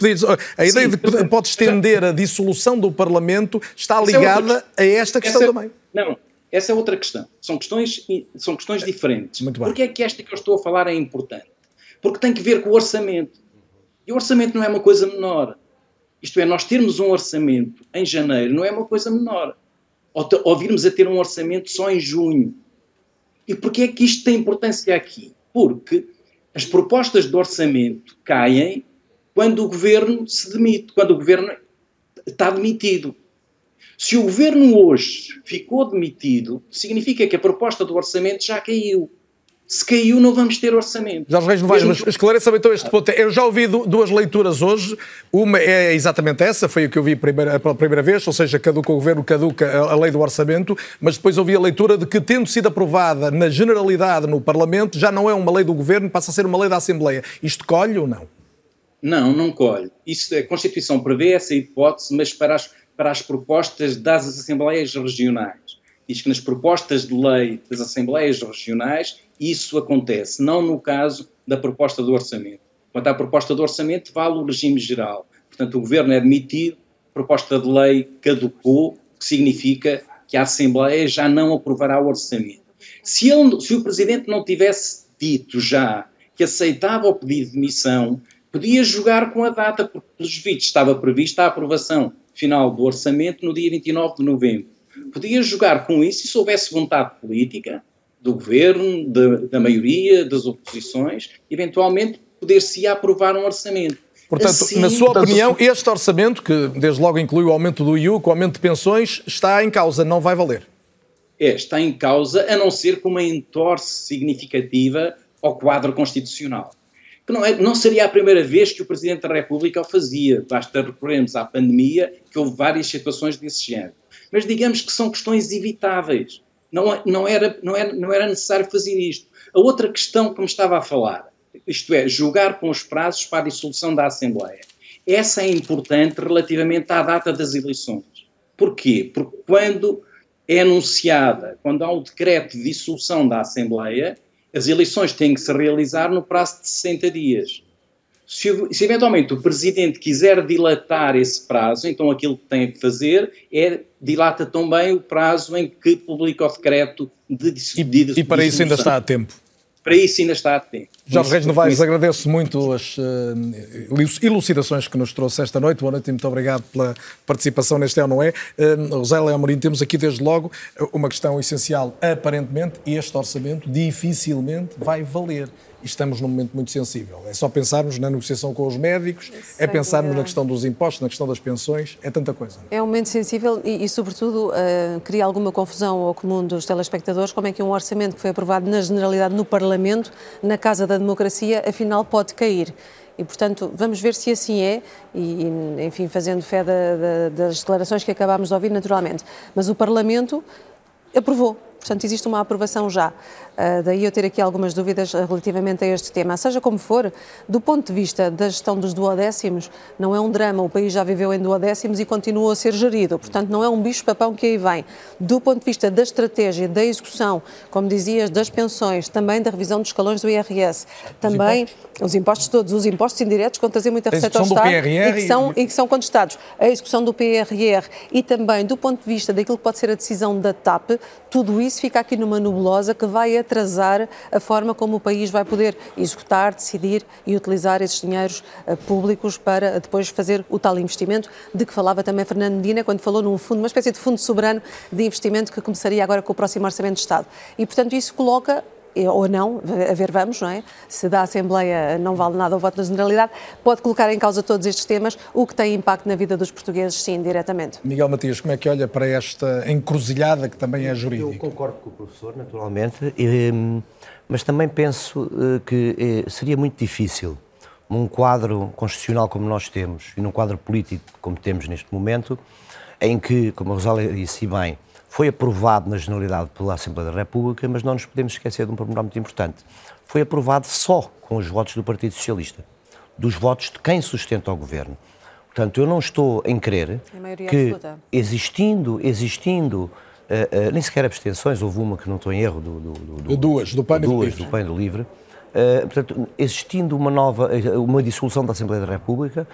A ideia Sim, de que pode estender a dissolução do Parlamento está é outra ligada a esta questão Essa- também. Não, essa é outra questão. São questões, são questões diferentes. Muito bem. Porquê é que esta que eu estou a falar é importante? Porque tem que ver com o orçamento. E o orçamento não é uma coisa menor. Isto é, nós termos um orçamento em janeiro não é uma coisa menor. Ou, ou virmos a ter um orçamento só em junho. E porquê é que isto tem importância aqui? Porque as propostas de orçamento caem quando o governo se demite, quando o governo está demitido. Se o governo hoje ficou demitido, significa que a proposta do orçamento já caiu. Se caiu, não vamos ter orçamento. Jorge Reis Novaes, Mesmo mas esclareça-me então este ponto. Eu já ouvi du- duas leituras hoje. Uma é exatamente essa, foi o que eu vi primeira- pela primeira vez, ou seja, caduca o governo, caduca a, a lei do orçamento, mas depois ouvi a leitura de que, tendo sido aprovada na generalidade no Parlamento, já não é uma lei do governo, passa a ser uma lei da Assembleia. Isto colhe ou não? Não, não colhe. Isso, a Constituição prevê essa hipótese, mas para as, para as propostas das Assembleias Regionais. Diz que nas propostas de lei das Assembleias Regionais isso acontece, não no caso da proposta do orçamento. Quanto à proposta do orçamento, vale o regime geral. Portanto, o governo é demitido, a proposta de lei caducou que significa que a Assembleia já não aprovará o orçamento. Se, ele, se o Presidente não tivesse dito já que aceitava o pedido de demissão, podia jogar com a data, porque, pelos vistos, estava prevista a aprovação final do orçamento no dia 29 de novembro. Podia jogar com isso se houvesse vontade política do governo, de, da maioria, das oposições, eventualmente poder-se aprovar um orçamento. Portanto, assim, na sua opinião, este orçamento, que desde logo inclui o aumento do IU, o aumento de pensões, está em causa, não vai valer? É, está em causa, a não ser com uma entorse significativa ao quadro constitucional. Que não, é, não seria a primeira vez que o Presidente da República o fazia, basta recorrermos à pandemia, que houve várias situações desse género. Mas digamos que são questões evitáveis. Não, não, era, não, era, não era necessário fazer isto. A outra questão que me estava a falar, isto é, julgar com os prazos para a dissolução da Assembleia. Essa é importante relativamente à data das eleições. Porquê? Porque quando é anunciada, quando há um decreto de dissolução da Assembleia, as eleições têm que se realizar no prazo de 60 dias. Se, se, eventualmente o Presidente quiser dilatar esse prazo, então aquilo que tem que fazer é dilata também o prazo em que publica o decreto de, de, de E para isso ainda está a tempo para isso ainda está a tempo. Jorge Reis Novaes, agradeço muito as uh, elucidações que nos trouxe esta noite. Boa noite e muito obrigado pela participação neste É ou Não É. Uh, Rosélia Amorim, temos aqui desde logo uma questão essencial. Aparentemente, este orçamento dificilmente vai valer estamos num momento muito sensível. É só pensarmos na negociação com os médicos, é pensarmos na questão dos impostos, na questão das pensões, é tanta coisa. É um momento sensível e, e sobretudo, uh, cria alguma confusão ao comum dos telespectadores como é que um orçamento que foi aprovado na generalidade no Parlamento, na Casa da Democracia, afinal pode cair. E, portanto, vamos ver se assim é, e, enfim, fazendo fé da, da, das declarações que acabámos de ouvir, naturalmente. Mas o Parlamento aprovou. Portanto, existe uma aprovação já. Uh, daí eu ter aqui algumas dúvidas relativamente a este tema. Seja como for, do ponto de vista da gestão dos duodécimos, não é um drama. O país já viveu em duodécimos e continua a ser gerido. Portanto, não é um bicho-papão que aí vem. Do ponto de vista da estratégia, da execução, como dizias, das pensões, também da revisão dos escalões do IRS, também os impostos, os impostos todos, os impostos indiretos, que trazer muita receita ao Estado e que, são, e... e que são contestados. A execução do PRR e também do ponto de vista daquilo que pode ser a decisão da TAP, tudo isso fica aqui numa nebulosa que vai atrasar a forma como o país vai poder executar, decidir e utilizar esses dinheiros uh, públicos para depois fazer o tal investimento de que falava também Fernando Medina quando falou num fundo, uma espécie de fundo soberano de investimento que começaria agora com o próximo Orçamento de Estado. E, portanto, isso coloca ou não, a ver vamos, não é? Se da Assembleia não vale nada o voto da Generalidade, pode colocar em causa todos estes temas, o que tem impacto na vida dos portugueses, sim, diretamente. Miguel Matias, como é que olha para esta encruzilhada que também é jurídica? Eu concordo com o professor, naturalmente, mas também penso eh, que eh, seria muito difícil, num quadro constitucional como nós temos e num quadro político como temos neste momento, em que, como a Rosália disse bem, foi aprovado na generalidade pela Assembleia da República, mas não nos podemos esquecer de um pormenor muito importante. Foi aprovado só com os votos do Partido Socialista, dos votos de quem sustenta o governo. Portanto, eu não estou em crer que, existindo, existindo uh, uh, nem sequer abstenções, houve uma que não estou em erro, do, do, do duas, do PAN duas, do PAN do Livre, uh, portanto, existindo uma nova, uma dissolução da Assembleia da República,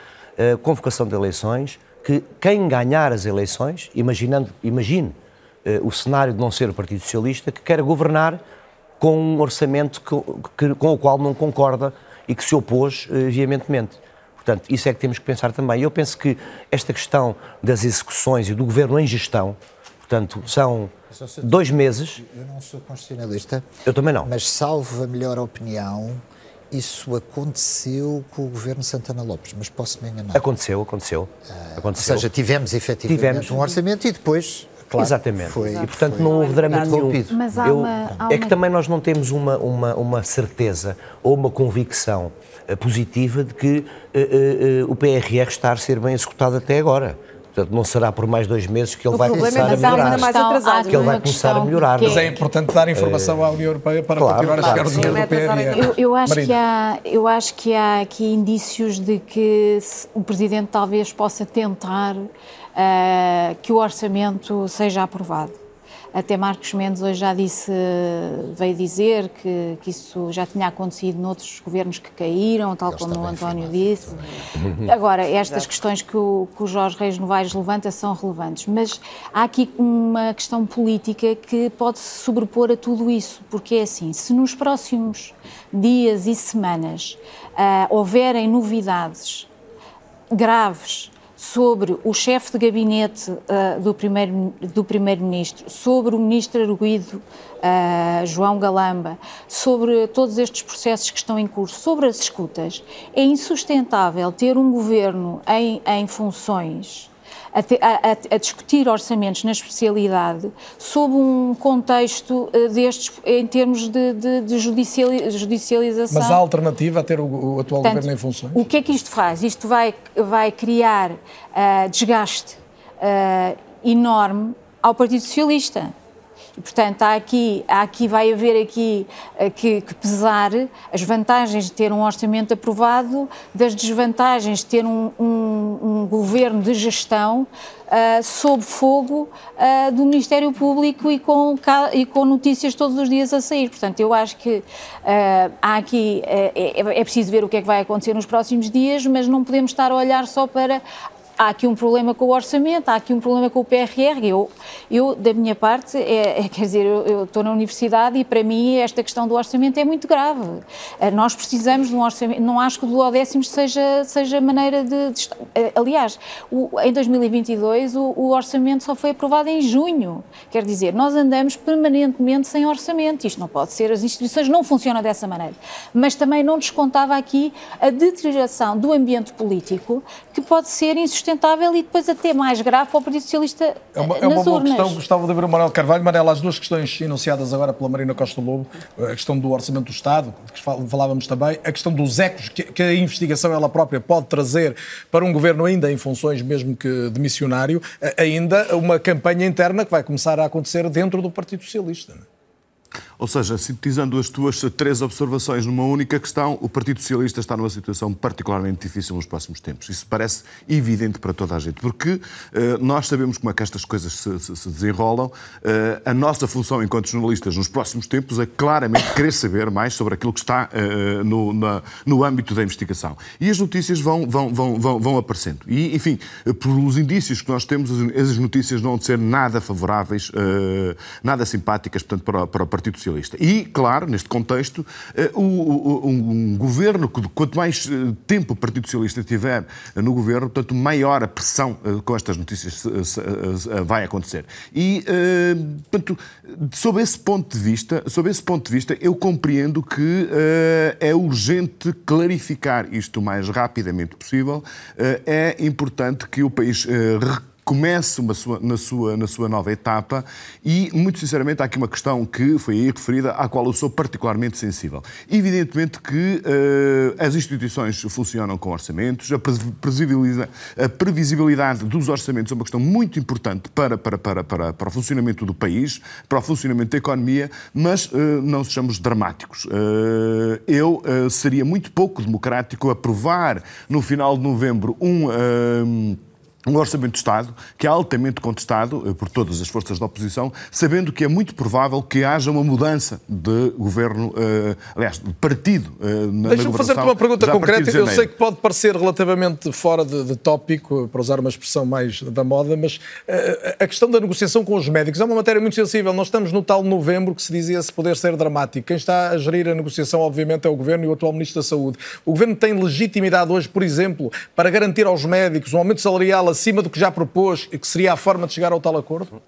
convocação de eleições, que quem ganhar as eleições, imaginando, imagine o cenário de não ser o Partido Socialista, que quer governar com um orçamento que, que, com o qual não concorda e que se opôs uh, veementemente. Portanto, isso é que temos que pensar também. Eu penso que esta questão das execuções e do governo em gestão, portanto, são dois meses. Eu não sou constitucionalista. Eu também não. Mas, salvo a melhor opinião, isso aconteceu com o governo Santana Lopes, mas posso me enganar. Aconteceu, aconteceu. Uh, aconteceu. Ou seja, tivemos efetivamente tivemos. um orçamento e depois Claro, Exatamente. Foi, e, portanto, foi. não houve drama nenhum. Mas há Eu, uma, há é que também nós não temos uma, uma, uma certeza ou uma convicção uh, positiva de que uh, uh, o PRR está a ser bem executado até agora. Portanto, não será por mais dois meses que ele o vai começar é a melhorar. Mais atrasado, que ele vai começar a melhorar. Mas é importante dar informação à União Europeia para claro, continuar claro, a chegar o dinheiro do PRR. Eu, eu, acho que há, eu acho que há aqui indícios de que o Presidente talvez possa tentar uh, que o orçamento seja aprovado. Até Marcos Mendes hoje já disse, veio dizer que, que isso já tinha acontecido noutros governos que caíram, tal como o António disse. Agora, estas questões que o, que o Jorge Reis Novaes levanta são relevantes, mas há aqui uma questão política que pode se sobrepor a tudo isso, porque é assim, se nos próximos dias e semanas uh, houverem novidades graves sobre o chefe de gabinete uh, do primeiro-ministro, do primeiro sobre o ministro arguído uh, João Galamba, sobre todos estes processos que estão em curso, sobre as escutas, é insustentável ter um governo em, em funções a, a, a, discutir orçamentos na especialidade sob um contexto uh, destes em termos de, de, de judicialização. Mas há alternativa a ter o, o atual Portanto, governo em funções? O que é que isto faz? Isto vai, vai criar uh, desgaste uh, enorme ao Partido Socialista portanto, há aqui, há aqui, vai haver aqui uh, que, que, pesar as vantagens de ter um orçamento aprovado das desvantagens de ter um, um, um governo de gestão uh, sob fogo uh, do Ministério Público e com, e com notícias todos os dias a sair. Portanto, eu acho que há aqui, é, é preciso ver o que é que vai acontecer nos próximos dias, mas não podemos estar a olhar só para há aqui um problema com o orçamento, há aqui um problema com o PRR. Eu, eu da minha parte, é, é, quer dizer, eu, estou na universidade e para mim esta questão do orçamento é muito grave. Eh, nós precisamos de um orçamento, não acho que o duodécimo seja, seja maneira de, de eh, aliás, o, em 2022 o, o, orçamento só foi aprovado em junho. Quer dizer, nós andamos permanentemente sem orçamento. Isto não pode ser, as instituições não funcionam dessa maneira. Mas também não descontava aqui a deterioração do ambiente político que pode ser insustentável sustentável e depois até mais grave para o Partido Socialista é uma, é uma boa questão. Gostava de ver o Manuel Carvalho. Manela, as duas questões enunciadas agora pela Marina Costa Lobo, a questão do orçamento do Estado, que falávamos também, a questão dos ecos que, que a investigação ela própria pode trazer para um governo ainda em funções, mesmo que de missionário, ainda uma campanha interna que vai começar a acontecer dentro do Partido Socialista. Não é? Ou seja, sintetizando as tuas três observações numa única questão, o Partido Socialista está numa situação particularmente difícil nos próximos tempos. Isso parece evidente para toda a gente, porque uh, nós sabemos como é que estas coisas se, se, se desenrolam. Uh, a nossa função enquanto jornalistas nos próximos tempos é claramente querer saber mais sobre aquilo que está uh, no, na, no âmbito da investigação. E as notícias vão, vão, vão, vão, vão aparecendo. E, enfim, pelos indícios que nós temos, as notícias não vão ser nada favoráveis, nada simpáticas, portanto, para, para o Partido Socialista. Socialista. E, claro, neste contexto, eh, um governo, quanto mais eh, tempo o Partido Socialista tiver no governo, tanto maior a pressão eh, com estas notícias vai acontecer. E, portanto, sob esse ponto de vista, sob esse ponto de vista, eu compreendo que é urgente clarificar isto o mais rapidamente possível. É importante que o país comece uma sua, na, sua, na sua nova etapa e, muito sinceramente, há aqui uma questão que foi aí referida, à qual eu sou particularmente sensível. Evidentemente que uh, as instituições funcionam com orçamentos, a, a previsibilidade dos orçamentos é uma questão muito importante para, para, para, para, para o funcionamento do país, para o funcionamento da economia, mas uh, não sejamos dramáticos. Uh, eu seria muito pouco democrático aprovar no final de novembro um um orçamento de Estado que é altamente contestado eh, por todas as forças da oposição, sabendo que é muito provável que haja uma mudança de governo, uh, aliás, de partido uh, na Deixa-me fazer-te uma pergunta concreta. Eu sei que pode parecer relativamente fora de, de, tópico, para usar uma expressão mais da moda, mas uh, a questão da negociação com os médicos é uma matéria muito sensível. Nós estamos no tal novembro que se dizia se poder ser dramático. Quem está a gerir a negociação, obviamente, é o Governo e o atual Ministro da Saúde. O Governo tem legitimidade hoje, por exemplo, para garantir aos médicos um aumento salarial acima do que já propôs e que seria a forma de chegar ao tal acordo?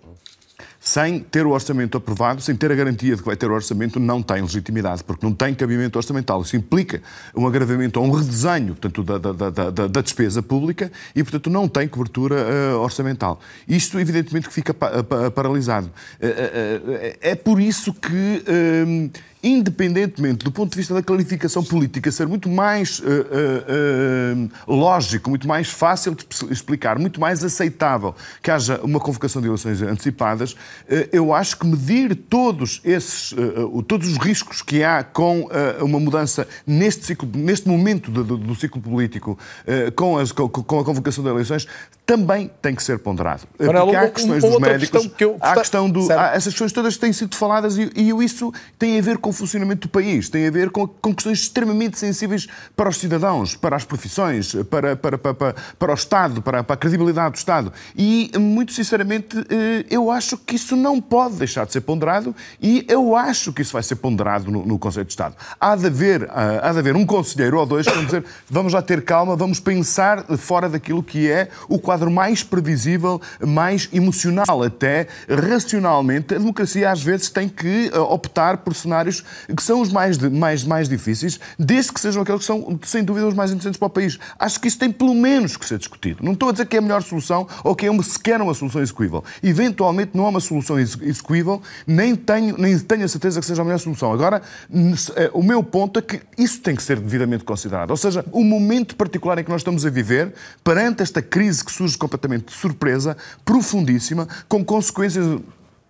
sem ter o orçamento aprovado, sem ter a garantia de que vai ter o orçamento, não tem legitimidade, porque não tem cabimento orçamental. Isso implica um agravamento ou um redesenho portanto, da, da, da, da despesa pública e, portanto, não tem cobertura uh, orçamental. Isto, evidentemente, que fica pa pa paralisado. Uh, uh, é por isso que independentemente do ponto de vista da clarificação política ser muito mais uh, uh, uh, lógico, muito mais fácil de explicar, muito mais aceitável que haja uma convocação de eleições antecipadas, eu acho que medir todos esses, todos os riscos que há com uma mudança neste ciclo, neste momento do, do, do ciclo político, com, as, com, com, a convocação de eleições, também tem que ser ponderado. Manel, Porque há questões dos médicos, questão que eu- há a questão do, há essas questões todas têm sido faladas e, e isso tem a ver com o funcionamento do país, tem a ver com, com questões extremamente sensíveis para os cidadãos, para as profissões, para, para, para, para, para o Estado, para, para a credibilidade do Estado. E, muito sinceramente, eh, eu acho que isso não pode deixar de ser ponderado e eu acho que isso vai ser ponderado no, no Conselho de Estado. Há de, haver, ah, há de haver um conselheiro ou dois que vão dizer vamos lá ter calma, vamos pensar fora daquilo que é o quadro mais previsível, mais emocional até, racionalmente. A democracia às vezes tem que ah, optar por cenários que são os mais, mais, mais difíceis, desde que sejam aqueles que são, sem dúvida, os mais interessantes para o país. Acho que isso tem pelo menos que ser discutido. Não estou a dizer que é a melhor solução ou que é uma, sequer uma solução execuível. Eventualmente não é uma solução exe- execuível, nem tenho, nem tenho a certeza que seja a melhor solução. Agora, eh, o meu ponto é que isso tem que ser devidamente considerado. Ou seja, o momento particular em que nós estamos a viver, perante esta crise que surge completamente de surpresa, profundíssima, com consequências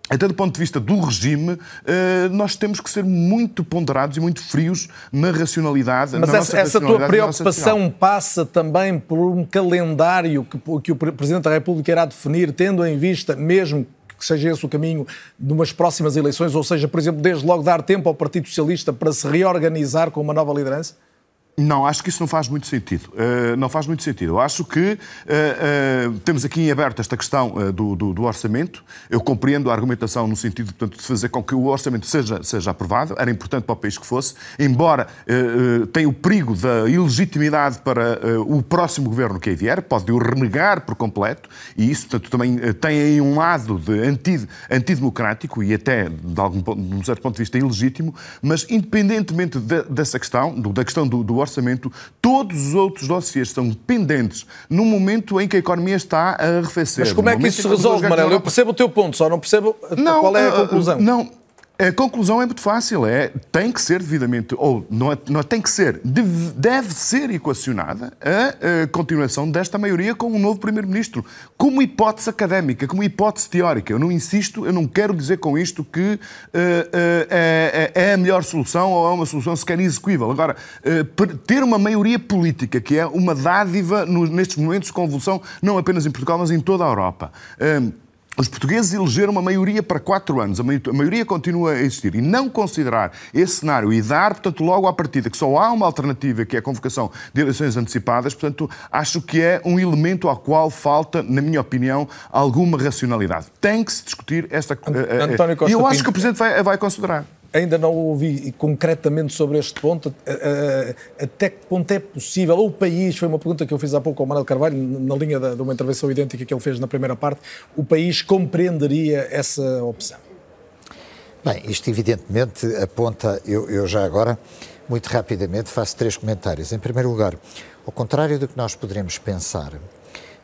até do ponto de vista do regime, eh, nós temos que ser muito ponderados e muito frios na racionalidade. Mas na essa, essa tua preocupação passa também por um calendário que, que o Pre- Presidente da República irá definir, tendo em vista, mesmo que seja esse o caminho, de umas próximas eleições, ou seja, por exemplo, desde logo dar tempo ao Partido Socialista para se reorganizar com uma nova liderança? Não, acho que isso não faz muito sentido. Uh, não faz muito sentido. Eu acho que uh, uh, temos aqui em aberto esta questão do, do, do, orçamento. Eu compreendo a argumentação no sentido portanto, de fazer com que o orçamento seja, seja aprovado. Era importante para o país que fosse, embora tenha o perigo da ilegitimidade para o próximo governo que aí vier, pode o renegar por completo, e isso portanto, também tem aí um lado de anti, antidemocrático e até, de, algum, de um certo ponto de vista, ilegítimo, mas independentemente de, dessa questão, do, da questão do, do orçamento, todos os outros dossiês são pendentes no momento em que a economia está a arrefecer. Mas como é que isso se resolve, Manel? Eu percebo o teu ponto, só não percebo não, qual é a uh, conclusão. Não. A conclusão é muito fácil, é tem que ser devidamente, ou não, é, não é, tem que ser, deve, deve ser equacionada a, a, continuação desta maioria com um novo Primeiro-Ministro, como hipótese académica, como hipótese teórica. Eu não insisto, eu não quero dizer com isto que uh, uh, é, é, a melhor solução ou é uma solução sequer execuível. Agora, uh, ter uma maioria política, que é uma dádiva no, nestes momentos de convulsão, não apenas em Portugal, mas em toda a Europa. Os portugueses elegeram uma maioria para quatro anos, a maioria continua a existir. E não considerar esse cenário e dar, portanto, logo à partida que só há uma alternativa, que é a convocação de eleições antecipadas, portanto, acho que é um elemento ao qual falta, na minha opinião, alguma racionalidade. Tem que se discutir esta. António Costa E eu acho que o Presidente vai, vai considerar. Ainda não ouvi concretamente sobre este ponto. Até que ponto é possível? O país, foi uma pergunta que eu fiz há pouco ao Manuel Carvalho, na linha de uma intervenção idêntica que ele fez na primeira parte. O país compreenderia essa opção? Bem, isto evidentemente aponta, eu, eu já agora, muito rapidamente, faço três comentários. Em primeiro lugar, ao contrário do que nós poderemos pensar,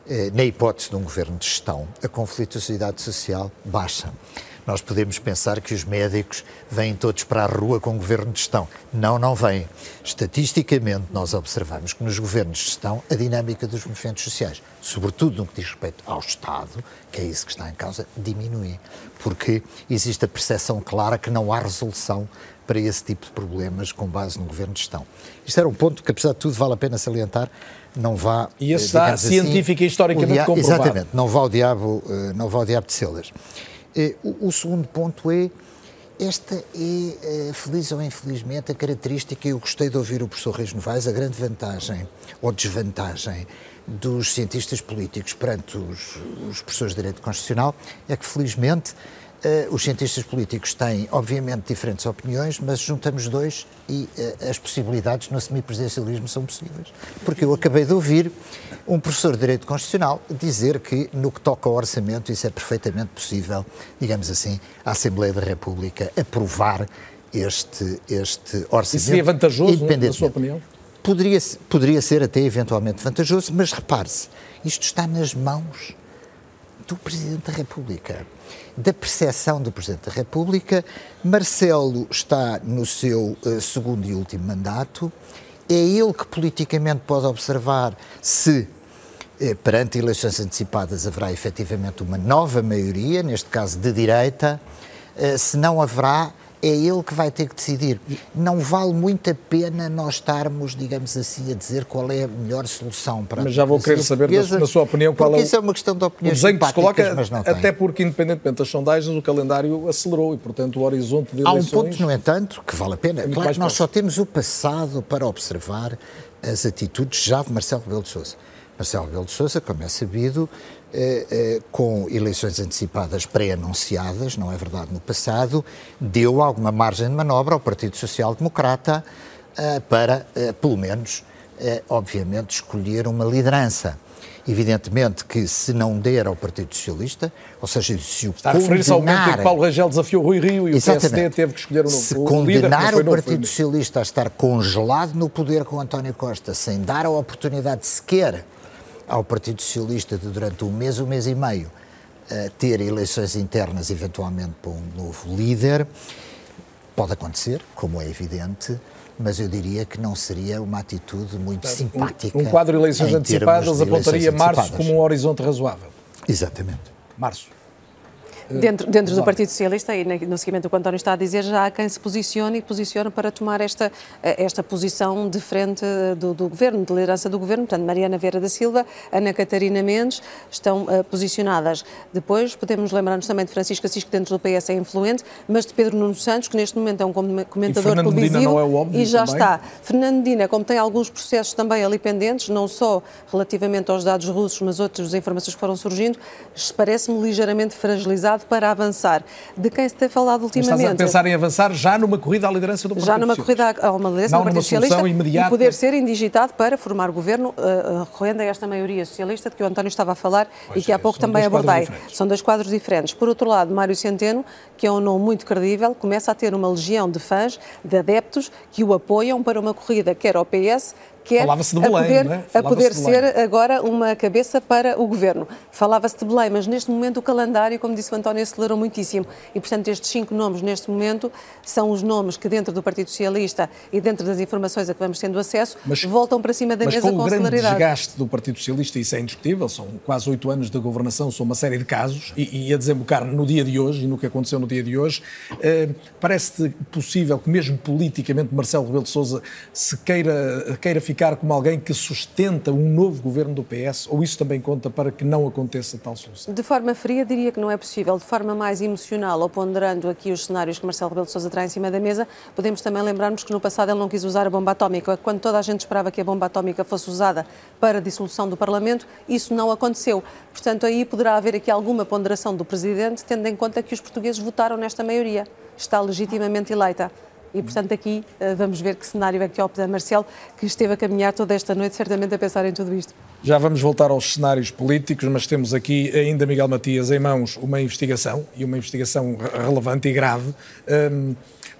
eh, na hipótese de um governo de gestão, a conflituosidade social baixa. Nós podemos pensar que os médicos vêm todos para a rua com o governo de gestão. Não, não vêm. Estatisticamente, nós observamos que nos governos de gestão a dinâmica dos movimentos sociais, sobretudo no que diz respeito ao Estado, que é isso que está em causa, diminui. Porque existe a percepção clara que não há resolução para esse tipo de problemas com base no governo de gestão. Isto era um ponto que, apesar de tudo, vale a pena salientar. Não vá. E esse está digamos assim, científica e historicamente o comprovado. Exatamente. Não vá ao diabo, eh, não vá ao diabo de celas. Eh, O, o segundo ponto é, esta é, eh, feliz ou infelizmente, a característica, eu gostei de ouvir o professor Reis Novaes, a grande vantagem ou desvantagem dos cientistas políticos perante os, os professores de Direito Constitucional é que, felizmente, eh, os cientistas políticos têm, obviamente, diferentes opiniões, mas juntamos dois e eh, as possibilidades no semipresidencialismo são possíveis. Porque eu acabei de ouvir um professor de Direito Constitucional dizer que, no que toca ao orçamento, isso é perfeitamente possível, digamos assim, a Assembleia da República aprovar este, este orçamento. Isso seria vantajoso, na sua opinião? Poderia, poderia ser até eventualmente vantajoso, mas repare-se, isto está nas mãos do Presidente da República. Da percepção do Presidente da República, Marcelo está no seu eh, segundo e último mandato. É ele que politicamente pode observar se, eh, perante eleições antecipadas, haverá efetivamente uma nova maioria, neste caso de direita. Eh, se não haverá, é ele que vai ter que decidir. Não vale muito a pena nós estarmos, digamos assim, a dizer qual é a melhor solução para Mas já vou querer saber, na, na sua opinião, qual é o, isso é uma questão de opinião o desenho que se coloca, até porque, independentemente das sondagens, o calendário acelerou e, portanto, o horizonte de eleições... Há um ponto, no entanto, que vale a pena. É claro que nós só temos o passado para observar as atitudes já de Marcelo Rebelo de Sousa. Marcelo Rebelo de Sousa, como é sabido, com eleições antecipadas pré-anunciadas, não é verdade, no passado, deu alguma margem de manobra ao Partido Social Democrata eh, para, pelo menos, obviamente, escolher uma liderança. Evidentemente que se não der ao Partido Socialista, ou seja, se o Está a referir-se ao momento em que Paulo Rangel desafiou Rui Rio e o PSD teve que escolher um novo Se condenar líder, o Partido Socialista a estar congelado no poder com António Costa, sem dar a oportunidade sequer ao Partido Socialista de, durante um mês, um mês e meio, ter eleições internas, eventualmente, para um novo líder. Pode acontecer, como é evidente, mas eu diria que não seria uma atitude muito simpática. Um, um quadro de eleições antecipadas apontaria março como um horizonte razoável. Exatamente. Março. Dentro, dentro do Partido Socialista e no seguimento do que o António está a dizer, já há quem se posicione e posicione para tomar esta, esta posição de frente do, do Governo, de liderança do Governo. Portanto, Mariana Vieira da Silva, Ana Catarina Mendes estão uh, posicionadas. Depois podemos lembrar-nos também de Francisco Assis, que dentro do PS é influente, mas de Pedro Nuno Santos, que neste momento é um comentador televisivo. É óbvio, e já também. está. Fernando Medina, como tem alguns processos também ali pendentes, não só relativamente aos dados russos, mas outras informações que foram surgindo, parece-me ligeiramente fragilizado para avançar. De quem se tem falado ultimamente. Estás a pensar em avançar já numa corrida à liderança do Partido Já numa corrida a uma liderança do Partido Socialista imediata. e poder ser indigitado para formar governo, uh, recorrendo a esta maioria socialista de que o António estava a falar pois e que é, há pouco também abordei. São dois quadros diferentes. Por outro lado, Mário Centeno, que é um nome muito credível, começa a ter uma legião de fãs, de adeptos, que o apoiam para uma corrida quer ao PS, quer a poder, é? a poder ser agora uma cabeça para o governo. Falava-se de Belém, mas neste momento o calendário, como disse o António, acelerou muitíssimo. E, portanto, estes cinco nomes neste momento são os nomes que, dentro do Partido Socialista e dentro das informações a que vamos tendo acesso, mas, voltam para cima da mas mesa com, com o grande celeridade. desgaste do Partido Socialista, isso é indiscutível, são quase oito anos de governação, são uma série de casos, e, e a desembocar no dia de hoje e no que aconteceu no dia de hoje, eh, parece-te possível que, mesmo politicamente, Marcelo Rebelo de Sousa se queira, queira ficar como alguém que sustenta um novo governo do PS, ou isso também conta para que não aconteça tal solução? De forma fria, diria que não é possível. De forma mais emocional, ou ponderando aqui os cenários que Marcelo Rebelo de Sousa traz em cima da mesa, podemos também lembrarmos que no passado ele não quis usar a bomba atómica. Quando toda a gente esperava que a bomba atómica fosse usada para a dissolução do Parlamento, isso não aconteceu. Portanto, aí poderá haver aqui alguma ponderação do Presidente, tendo em conta que os portugueses votaram nesta maioria. Está legitimamente eleita. E, portanto, aqui eh, vamos ver que cenário é que opta Marcelo, que esteve a caminhar toda esta noite, certamente a pensar em tudo isto. Já vamos voltar aos cenários políticos, mas temos aqui ainda, Miguel Matias, em mãos uma investigação, e uma investigação relevante e grave. Um,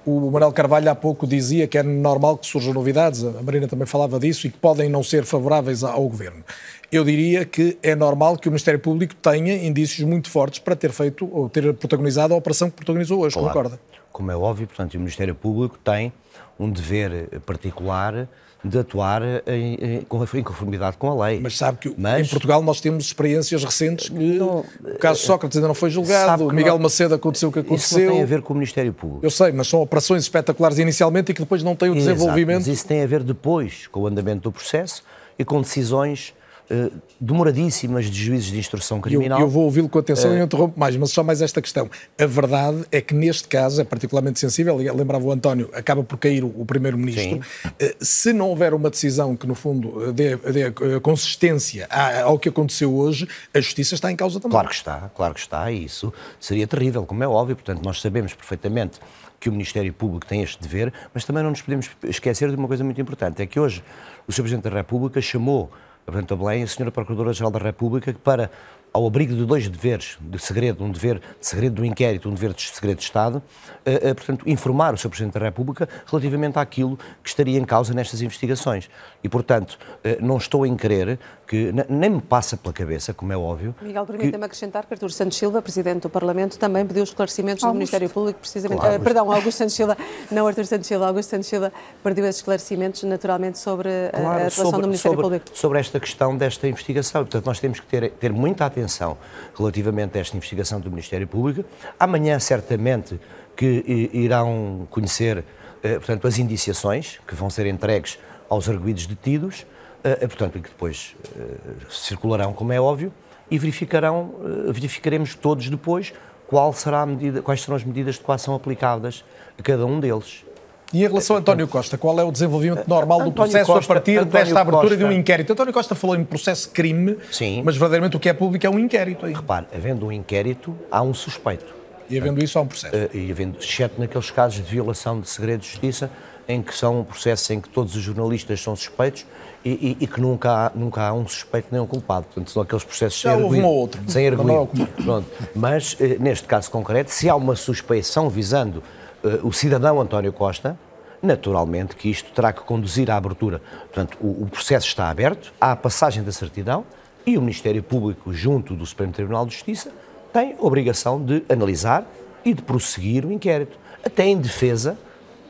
o Manuel Carvalho há pouco dizia que é normal que surjam novidades, a Marina também falava disso, e que podem não ser favoráveis ao governo. Eu diria que é normal que o Ministério Público tenha indícios muito fortes para ter feito ou ter protagonizado a operação que protagonizou hoje, claro. concorda? Como é óbvio, portanto, o Ministério Público tem um dever particular de atuar em, em, conformidade com a lei. Mas sabe que Mas, em Portugal nós temos experiências recentes que não, o caso Sócrates ainda não foi julgado, Miguel não, Macedo aconteceu o que aconteceu. Isso não tem a ver com o Ministério Público. Eu sei, mas são operações espetaculares inicialmente e que depois não têm o desenvolvimento. Exato, mas isso tem a ver depois com o andamento do processo e com decisões Uh, demoradíssimas de juízes de instrução criminal. Eu, eu vou ouvi-lo com atenção uh, e não interrompo mais, mas só mais esta questão. A verdade é que neste caso é particularmente sensível, lembrava o António, acaba por cair o, o Primeiro-Ministro. Uh, se não houver uma decisão que, no fundo, dê, dê consistência ao que aconteceu hoje, a Justiça está em causa também. Claro que está, claro que está, e isso seria terrível, como é óbvio. Portanto, nós sabemos perfeitamente que o Ministério Público tem este dever, mas também não nos podemos esquecer de uma coisa muito importante, é que hoje o Sr. Presidente da República chamou Portanto, a a Sra. Procuradora-Geral da República, para, ao abrigo de dois deveres de segredo, um dever de segredo do inquérito, um dever de segredo de Estado, uh, uh, portanto, informar o Sr. Presidente da República relativamente àquilo que estaria em causa nestas investigações. E, portanto, uh, não estou em crer que, nem me passa pela cabeça, como é óbvio... Miguel, permita-me que... acrescentar que Artur Santos Silva, Presidente do Parlamento, também pediu esclarecimentos Augusto. do Ministério Público, precisamente... Claro, Augusto. perdão, Augusto Santos Silva, não Artur Santos Silva, Augusto Santos Silva pediu esses esclarecimentos, naturalmente, sobre claro, a atuação sobre, do Ministério sobre, Público. Sobre esta esta questão desta investigação. Portanto, nós temos que ter, ter muita atenção relativamente a esta investigação do Ministério Público. Amanhã, certamente, que irão conhecer eh, portanto, as indiciações que vão ser entregues aos arguídos detidos, eh, eh, portanto, e que depois circularão, como é óbvio, e verificarão, verificaremos todos depois qual será medida, quais serão as medidas de coação aplicadas a cada um deles. E em relação a António Costa, qual é o desenvolvimento normal do processo Costa, a partir António desta abertura Costa. de um inquérito? António Costa falou em processo de crime, Sim. mas verdadeiramente o que é público é um inquérito. Aí. Repare, havendo um inquérito, há um suspeito. E havendo isso, há um processo. Uh, e havendo, exceto naqueles casos de violação de segredo de justiça, em que são um processo em que todos os jornalistas são suspeitos e, e, e que nunca há, nunca há um suspeito nem um culpado. Portanto, são aqueles processos Já sem arguido. Um outro. Sem arguido. Pronto. Mas, uh, neste caso concreto, se há uma suspeição visando o cidadão António Costa, naturalmente que isto terá que conduzir à abertura. Portanto, o, o processo está aberto, há a passagem da certidão e o Ministério Público, junto do Supremo Tribunal de Justiça, tem obrigação de analisar e de prosseguir o inquérito, até em defesa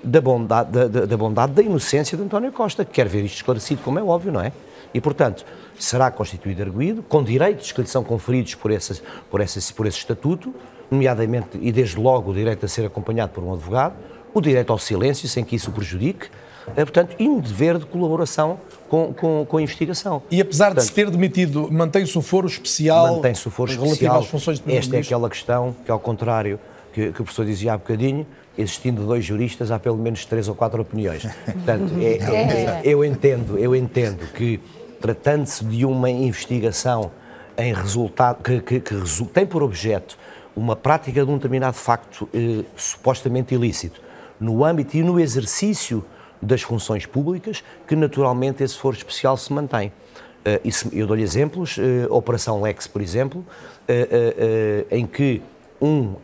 da bondade da, da, da, bondade, da inocência de António Costa, que quer ver isto esclarecido, como é óbvio, não é? E, portanto, será constituído arguído, com direitos que lhe são conferidos por esse, por, esse, por esse estatuto, nomeadamente e desde logo o direito a ser acompanhado por um advogado, o direito ao silêncio, sem que isso o prejudique, é, portanto, e um dever de colaboração com, com, com a investigação. E apesar portanto, de se ter demitido, mantém-se o foro especial mantém-se o foro especial. às funções de Esta é aquela questão que, ao contrário que, que, o professor dizia há bocadinho, existindo dois juristas, há pelo menos três ou quatro opiniões. Portanto, é, é, eu entendo, eu entendo que, tratando-se de uma investigação em resultado que, que, que tem por objeto uma prática de um determinado facto eh, supostamente ilícito, no âmbito e no exercício das funções públicas, que naturalmente esse foro especial se mantém. Uh, isso, eu dou-lhe exemplos, uh, Operação Lex, por exemplo, uh, em que um,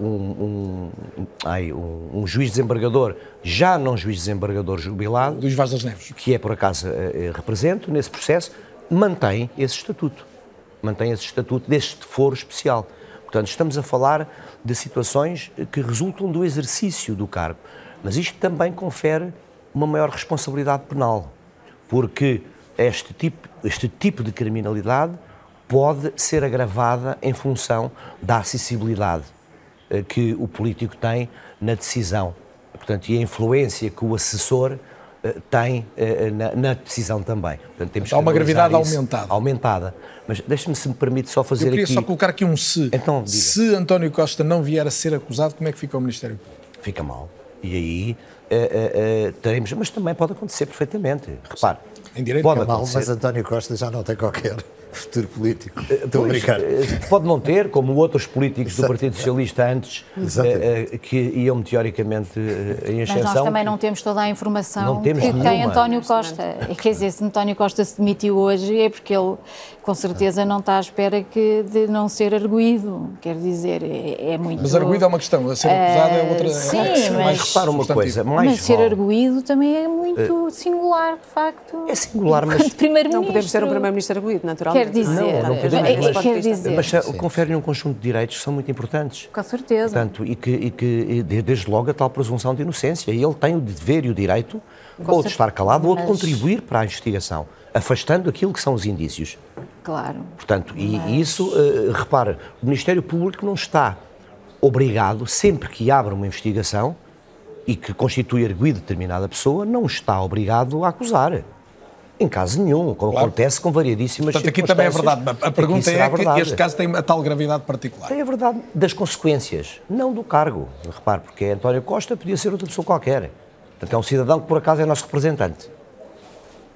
um, um, ai, um, juiz desembargador, já não juiz desembargador jubilado, Luís Vaz das Neves, que é por acaso represento nesse processo, mantém esse estatuto. Mantém esse estatuto deste foro especial. Portanto, estamos a falar de situações que resultam do exercício do cargo. Mas isto também confere uma maior responsabilidade penal, porque este tipo, este tipo de criminalidade pode ser agravada em função da acessibilidade eh, que o político tem na decisão. Portanto, e a influência que o assessor eh, tem eh, na, na, decisão também. Portanto, temos Há uma gravidade aumentada. Aumentada. Mas deixe-me, se me permite, só fazer aqui... Eu queria aqui... só colocar aqui um se. Então, diga. Se António Costa não vier a ser acusado, como é que fica o Ministério Público? Fica mal. E aí uh, uh, teremos, mas também pode acontecer perfeitamente. Repare, em direito pode mal, mas António Costa já não tem qualquer futuro político. Estou a brincar. Pode não ter, como outros políticos Exato. do Partido Socialista antes, uh, que iam teoricamente em ascensão. Mas nós também não temos toda a informação que nenhuma. tem António Costa. Quer dizer, se António Costa se demitiu hoje é porque ele com certeza não está à espera que de não ser arguído. Quer dizer, é, é muito. Mas arguído é uma questão, a ser acusado é outra. Sim, é mas, mas repara uma coisa, mais mas ser arguído também é muito singular, de facto. É singular, mas não podemos ter um primeiro-ministro arguído, naturalmente. Quer dizer, não, não podemos, mas, é, quer dizer. mas confere-lhe um conjunto de direitos que são muito importantes. Com certeza. Portanto, e que, e que desde logo a tal presunção de inocência. E ele tem o dever e o direito Com ou de estar calado mas... ou de contribuir para a investigação, afastando aquilo que são os indícios. Claro. Portanto, mas... e isso, uh, repara, o Ministério Público não está obrigado, sempre que abre uma investigação e que constitui arguído determinada pessoa, não está obrigado a acusar. Em caso nenhum, como claro. acontece com variedíssimas Portanto, aqui também é verdade. A pergunta é que este caso tem a tal gravidade particular. Tem a verdade das consequências, não do cargo. Repare, porque António Costa podia ser outra pessoa qualquer. Portanto, é um cidadão que, por acaso, é nosso representante.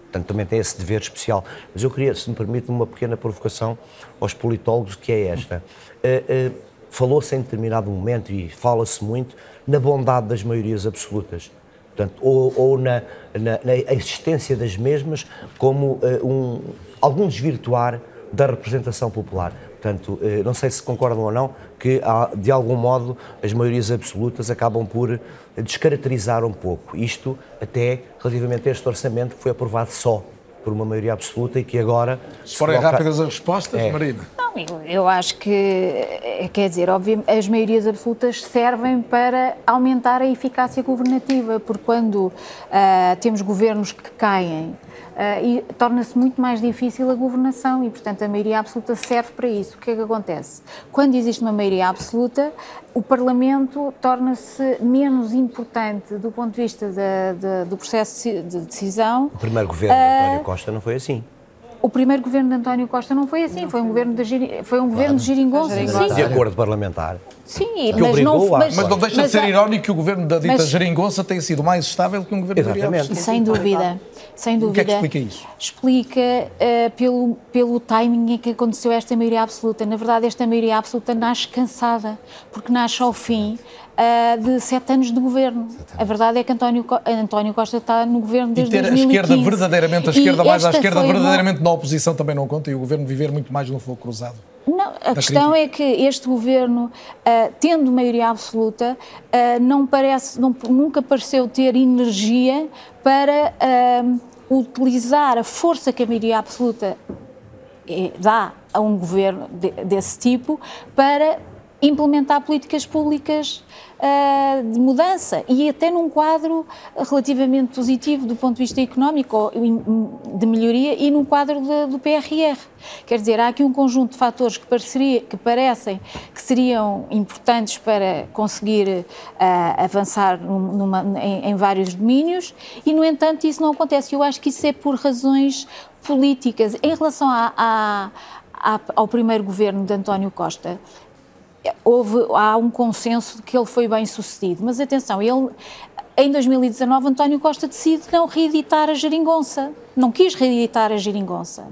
Portanto, também tem esse dever especial. Mas eu queria, se me permite, uma pequena provocação aos politólogos, que é esta. Uh, uh, Falou-se em determinado momento, e fala-se muito, na bondade das maiorias absolutas. Portanto, ou, ou na, na, na, existência das mesmas como uh, um, algum desvirtuar da representação popular. Portanto, não sei se concordam ou não, que de algum modo as maiorias absolutas acabam por descaracterizar um pouco. Isto até relativamente a este orçamento que foi aprovado só por uma maioria absoluta e que agora... Se forem coloca... rápidas as respostas, é. Marina. Não, eu, eu acho que, eh, quer dizer, obviamente, as maiorias absolutas servem para aumentar a eficácia governativa, porque quando uh, temos governos que caem, e torna-se muito mais difícil a governação e, portanto, a maioria absoluta serve para isso. O que é que acontece? Quando existe uma maioria absoluta, o Parlamento torna-se menos importante do ponto de vista do processo de decisão. O primeiro governo de António Costa não foi assim. O primeiro governo de António Costa não foi assim, não foi um governo de, foi um governo de geringonça. De acordo parlamentar. Sim, mas não, mas, mas não deixa mas, de ser irónico que o governo da dita mas, geringonça tenha sido mais estável que um governo Exatamente. Sem dúvida, sem dúvida. O que é que explica isso? Explica uh, pelo, pelo timing em que aconteceu esta maioria absoluta. Na verdade, esta maioria absoluta nasce cansada, porque nasce ao fim uh, de sete anos de governo. A verdade é que António, António Costa está no governo desde e ter 2015. a esquerda verdadeiramente, a esquerda e mais à esquerda verdadeiramente uma... na oposição também não conta e o governo viver muito mais no fogo cruzado. Não, a questão crítica. é que este governo, uh, tendo maioria absoluta, uh, não parece, não, nunca pareceu ter energia para uh, utilizar a força que a maioria absoluta dá a um governo de, desse tipo para implementar políticas públicas uh, de mudança e até num quadro relativamente positivo do ponto de vista económico, de melhoria, e num quadro de, do PRR. Quer dizer, há aqui um conjunto de fatores que, pareceria, que parecem que seriam importantes para conseguir uh, avançar numa, em, em vários domínios e, no entanto, isso não acontece. Eu acho que isso é por razões políticas. Em relação ao primeiro governo de António Costa, houve, há um consenso de que ele foi bem sucedido. Mas atenção, ele, em 2019, António Costa decide não reeditar a geringonça. Não quis reeditar a geringonça.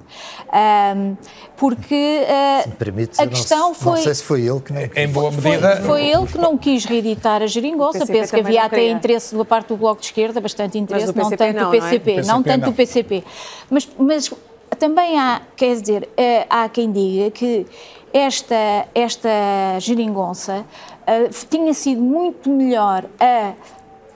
Um, porque uh, se permite, a questão não, foi. Não sei se foi ele que não Em boa medida. Foi, foi ele que não quis reeditar a geringonça. Penso que havia até interesse da parte do Bloco de Esquerda, bastante interesse, não tanto do PCP. Não, é? não tanto do PCP. Mas, mas também há, quer dizer, uh, há quem diga que esta, esta geringonça uh, tinha sido muito melhor a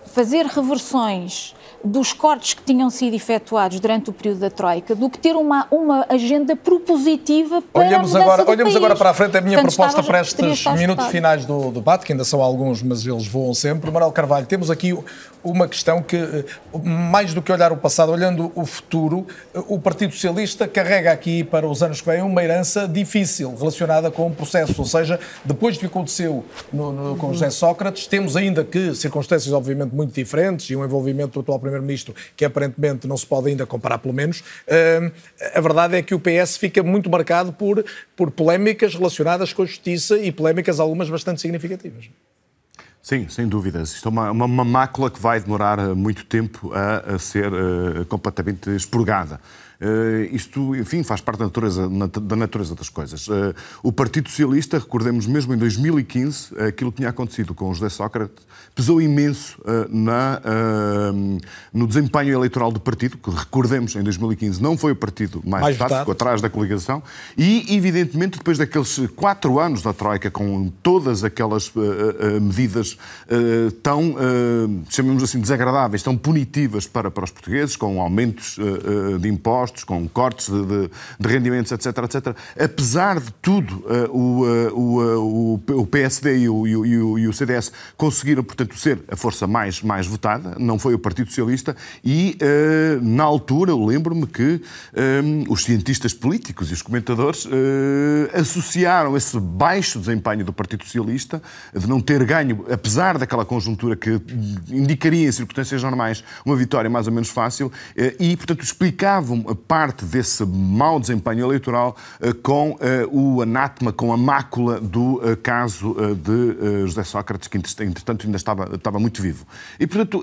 fazer reversões dos cortes que tinham sido efetuados durante o período da Troika do que ter uma, uma agenda propositiva para olhamos a agora Olhamos país. agora para a frente. A minha Portanto, proposta para estes minutos finais do debate, que ainda são alguns, mas eles voam sempre. Manuel Carvalho, temos aqui uma questão que, eh, mais do que olhar o passado, olhando o futuro, eh, o Partido Socialista carrega aqui para os anos que vêm uma herança difícil relacionada com o processo. Ou seja, depois do que aconteceu no, no, com José Sócrates, temos ainda que circunstâncias obviamente muito diferentes e um envolvimento do atual Primeiro-Ministro que aparentemente não se pode ainda comparar, pelo menos. Uh, a verdade é que o PS fica muito marcado por, por polémicas relacionadas com a justiça e polémicas algumas bastante significativas. Sim, sem dúvidas. Isto é uma, uma, uma mácula que vai demorar muito tempo a, a ser uh, completamente expurgada. Uh, isto, enfim, faz parte da natureza, da natureza das coisas. Uh, o Partido Socialista, recordemos mesmo em 2015, aquilo que tinha acontecido com José Sócrates, pesou imenso uh, na, no desempenho eleitoral do partido, que recordemos, em 2015 não foi o partido mais, mais votado, ficou atrás da coligação, e, evidentemente, depois daqueles quatro anos da Troika, com todas aquelas medidas tão, chamemos assim, desagradáveis, tão punitivas para, para os portugueses, com aumentos de impostos, impostos, com cortes de, de, de rendimentos, etc, etc. Apesar de tudo, uh, o, uh, o, o, PSD e o, e, o, e o, CDS conseguiram, portanto, ser a força mais, mais votada, não foi o Partido Socialista, e uh, na altura eu lembro-me que os cientistas políticos e os comentadores associaram esse baixo desempenho do Partido Socialista, de não ter ganho, apesar daquela conjuntura que indicaria em circunstâncias normais uma vitória mais ou menos fácil, e, portanto, explicavam parte desse mau desempenho eleitoral eh, com eh, o anátema, com a mácula do eh, caso de José Sócrates, que entretanto ainda estava, estava muito vivo. E, portanto,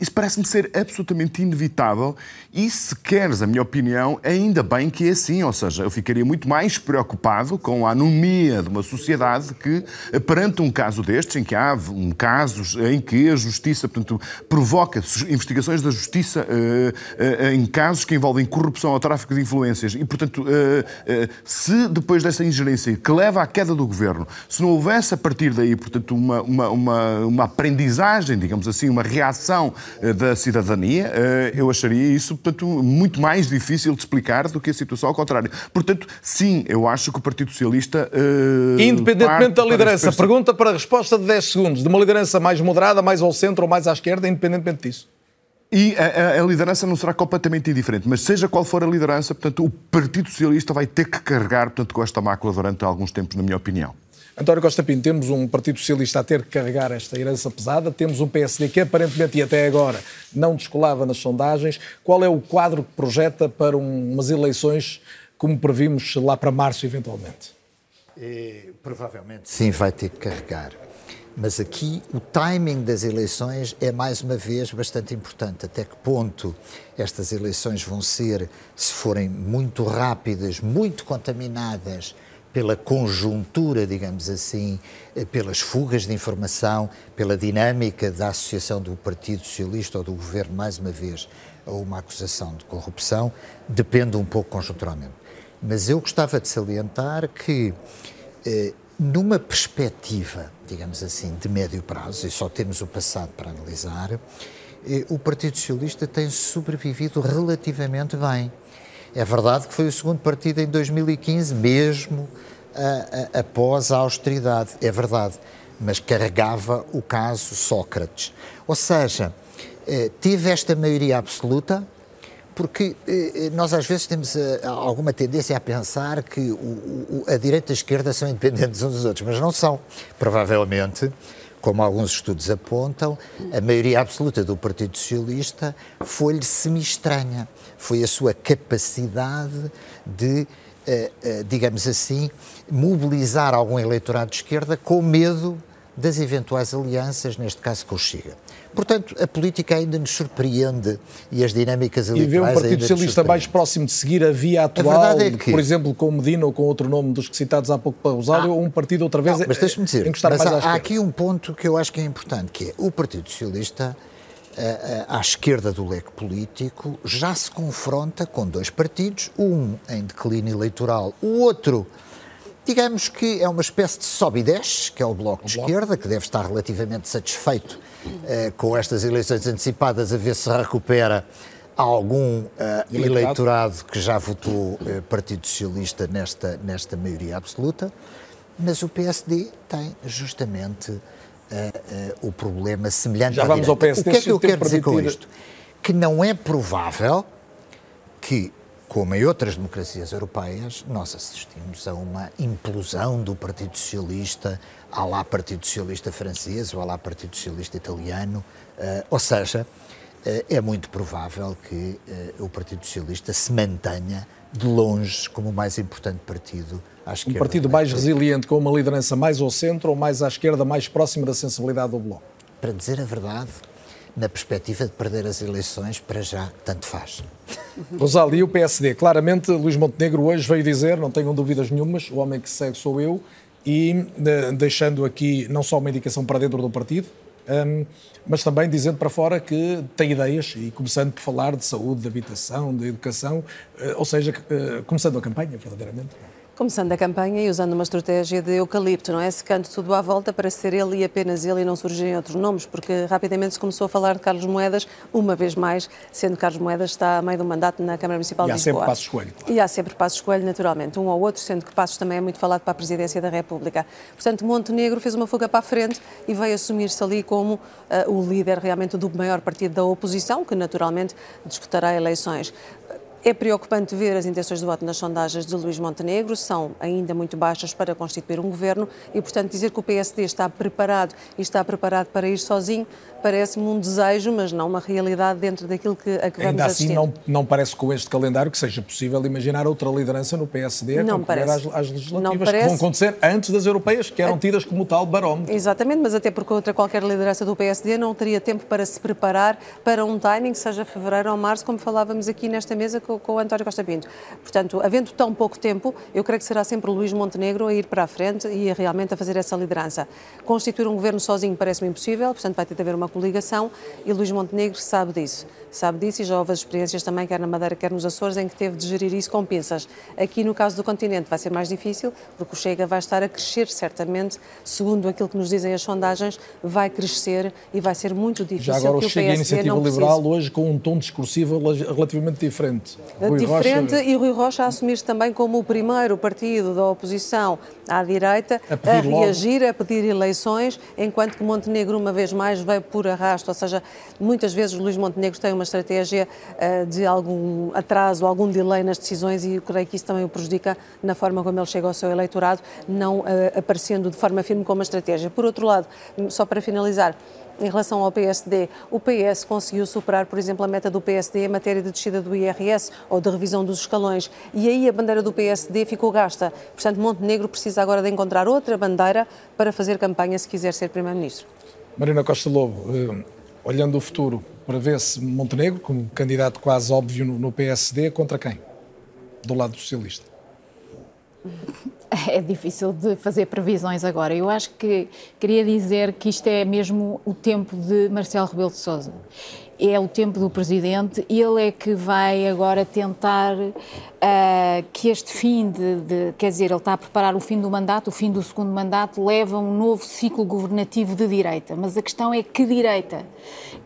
isso parece-me ser absolutamente inevitável e, se queres a minha opinião, ainda bem que é assim. Ou seja, eu ficaria muito mais preocupado com a anomia de uma sociedade que, perante um caso destes, em que há casos em que a justiça, portanto, provoca investigações da justiça uh, uh, em casos que envolvem corrupção ou tráfico de influências e, portanto, uh, se depois dessa ingerência que leva à queda do governo, se não houvesse a partir daí, portanto, uma, uma, uma, uma aprendizagem, digamos assim, uma reação da cidadania, eu acharia isso, portanto, muito mais difícil de explicar do que a situação ao contrário. Portanto, sim, eu acho que o Partido Socialista. Uh, Independentemente da liderança, pergunta para a resposta de 10 segundos, de uma liderança mais moderada, mais ao centro ou mais à esquerda, independentemente disso. E a, a, liderança não será completamente indiferente, mas seja qual for a liderança, portanto, o Partido Socialista vai ter que carregar portanto, com esta mácula durante alguns tempos, na minha opinião. António Costa Pinto, temos um Partido Socialista a ter que carregar esta herança pesada, temos um PSD que aparentemente e até agora não descolava nas sondagens. Qual é o quadro que projeta para um, umas eleições como previmos lá para março, eventualmente? E, provavelmente sim, vai ter que carregar. Mas aqui o timing das eleições é mais uma vez bastante importante. Até que ponto estas eleições vão ser, se forem muito rápidas, muito contaminadas pela conjuntura, digamos assim, eh, pelas fugas de informação, pela dinâmica da associação do Partido Socialista ou do governo, mais uma vez, a uma acusação de corrupção, depende um pouco conjunturalmente. Mas eu gostava de salientar que, eh, numa perspectiva, digamos assim, de médio prazo, e só temos o passado para analisar, eh, o Partido Socialista tem sobrevivido relativamente bem é verdade que foi o segundo partido em 2015, mesmo após a austeridade, é verdade, mas carregava o caso Sócrates. Ou seja, eh, teve esta maioria absoluta, porque eh, eh, nós às vezes temos alguma tendência a pensar que a direita e a esquerda são independentes uns dos outros, mas não são. Provavelmente como alguns estudos apontam, a maioria absoluta do Partido Socialista foi-lhe semi-estranha. Foi a sua capacidade de, eh, eh, digamos assim, mobilizar algum eleitorado de esquerda com medo das eventuais alianças, neste caso com o Chega. Portanto, a política ainda nos surpreende e as dinâmicas eleitorais. E vê um Partido Socialista mais próximo de seguir a via atual, a é que... por exemplo, com Medina ou com outro nome dos que citados há pouco para usar, ah, ou um partido outra vez. Não, mas deixe-me dizer, mas há, há aqui um ponto que eu acho que é importante, que é o Partido Socialista à esquerda do leque político, já se confronta com dois partidos, um em declínio eleitoral, o outro digamos que é uma espécie de sobe e desce, que é o Bloco de Esquerda, que deve estar relativamente satisfeito eh, com estas eleições antecipadas, a ver se recupera algum uh, eleitorado que já votou uh, Partido Socialista nesta, nesta maioria absoluta, mas o PSD tem justamente uh, o problema semelhante já vamos ao PSD. O que é que eu quero dizer com isto? Que não é provável que como em outras democracias europeias, nós assistimos a uma implosão do Partido Socialista, há lá Partido Socialista francês ou há lá Partido Socialista italiano, uh, ou seja, uh, é muito provável que uh, o Partido Socialista se mantenha de longe como o mais importante partido à esquerda. Um partido mais resiliente, com uma liderança mais ao centro ou mais à esquerda, mais próxima da sensibilidade do Bloco? Para dizer a verdade, na perspectiva de perder as eleições, para já, tanto faz. Rosália, e o PSD? Claramente, Luís Montenegro hoje veio dizer, não tenham dúvidas nenhumas, o homem que segue sou eu, e deixando aqui não só uma indicação para dentro do partido, um, mas também dizendo para fora que tem ideias, e começando por falar de saúde, de habitação, de educação, uh, ou seja, uh, começando a campanha, verdadeiramente. Começando a campanha e usando uma estratégia de eucalipto, não é? Secando tudo à volta para ser ele e apenas ele e não surgirem outros nomes, porque rapidamente se começou a falar de Carlos Moedas, uma vez mais, sendo que Carlos Moedas está a meio do mandato na Câmara Municipal e de Lisboa. E há sempre Passos Coelho. Claro. E há sempre Passos Coelho, naturalmente, um ou outro, sendo que Passos também é muito falado para a Presidência da República. Portanto, Montenegro fez uma fuga para a frente e veio assumir-se ali como uh, o líder realmente do maior partido da oposição, que naturalmente disputará eleições. É preocupante ver as intenções de voto nas sondagens de Luís Montenegro, são ainda muito baixas para constituir um governo e, portanto, dizer que o PSD está preparado e está preparado para ir sozinho parece-me um desejo, mas não uma realidade dentro daquilo que, a que vamos ainda assistir. assim, não, não parece com este calendário que seja possível imaginar outra liderança no PSD a não concorrer às, às legislativas que vão acontecer antes das europeias, que eram tidas como tal barómetro. Exatamente, mas até porque outra qualquer liderança do PSD não teria tempo para se preparar para um timing, seja fevereiro ou março, como falávamos aqui nesta mesa com, com o António Costa Pinto. Portanto, havendo tão pouco tempo, eu creio que será sempre o Luís Montenegro a ir para a frente e a, realmente a fazer essa liderança. Constituir um governo sozinho parece-me impossível, portanto vai ter de haver uma coligação e Luís Montenegro sabe disso. Sabe disso e já houve as experiências também, quer na Madeira, quer nos Açores, em que teve de gerir isso com pinças. Aqui no caso do continente vai ser mais difícil, porque o Chega vai estar a crescer certamente, segundo aquilo que nos dizem as sondagens, vai crescer e vai ser muito difícil. Já agora que o Chega e a Iniciativa Liberal precise. hoje com um tom discursivo relativamente diferente. Rui diferente Rocha... e Rui Rocha a assumir-se também como o primeiro partido da oposição à direita a, a reagir, logo. a pedir eleições, enquanto que Montenegro uma vez mais veio por arrasto, ou seja, muitas vezes Luís Montenegro tem uma estratégia uh, de algum atraso, algum delay nas decisões e eu creio que isso também o prejudica na forma como ele chega ao seu eleitorado, não uh, aparecendo de forma firme como uma estratégia. Por outro lado, só para finalizar, em relação ao PSD, o PS conseguiu superar, por exemplo, a meta do PSD em matéria de descida do IRS ou de revisão dos escalões. E aí a bandeira do PSD ficou gasta. Portanto, Montenegro precisa agora de encontrar outra bandeira para fazer campanha se quiser ser Primeiro-Ministro. Marina Costa Lobo, eh, olhando o futuro, prevê-se Montenegro como candidato quase óbvio no PSD contra quem? Do lado socialista. É difícil de fazer previsões agora. Eu acho que queria dizer que isto é mesmo o tempo de Marcelo Rebelo de Sousa é o tempo do presidente, ele é que vai agora tentar uh, que este fim de, de, quer dizer, ele está a preparar o fim do mandato, o fim do segundo mandato, leva a um novo ciclo governativo de direita. Mas a questão é que direita?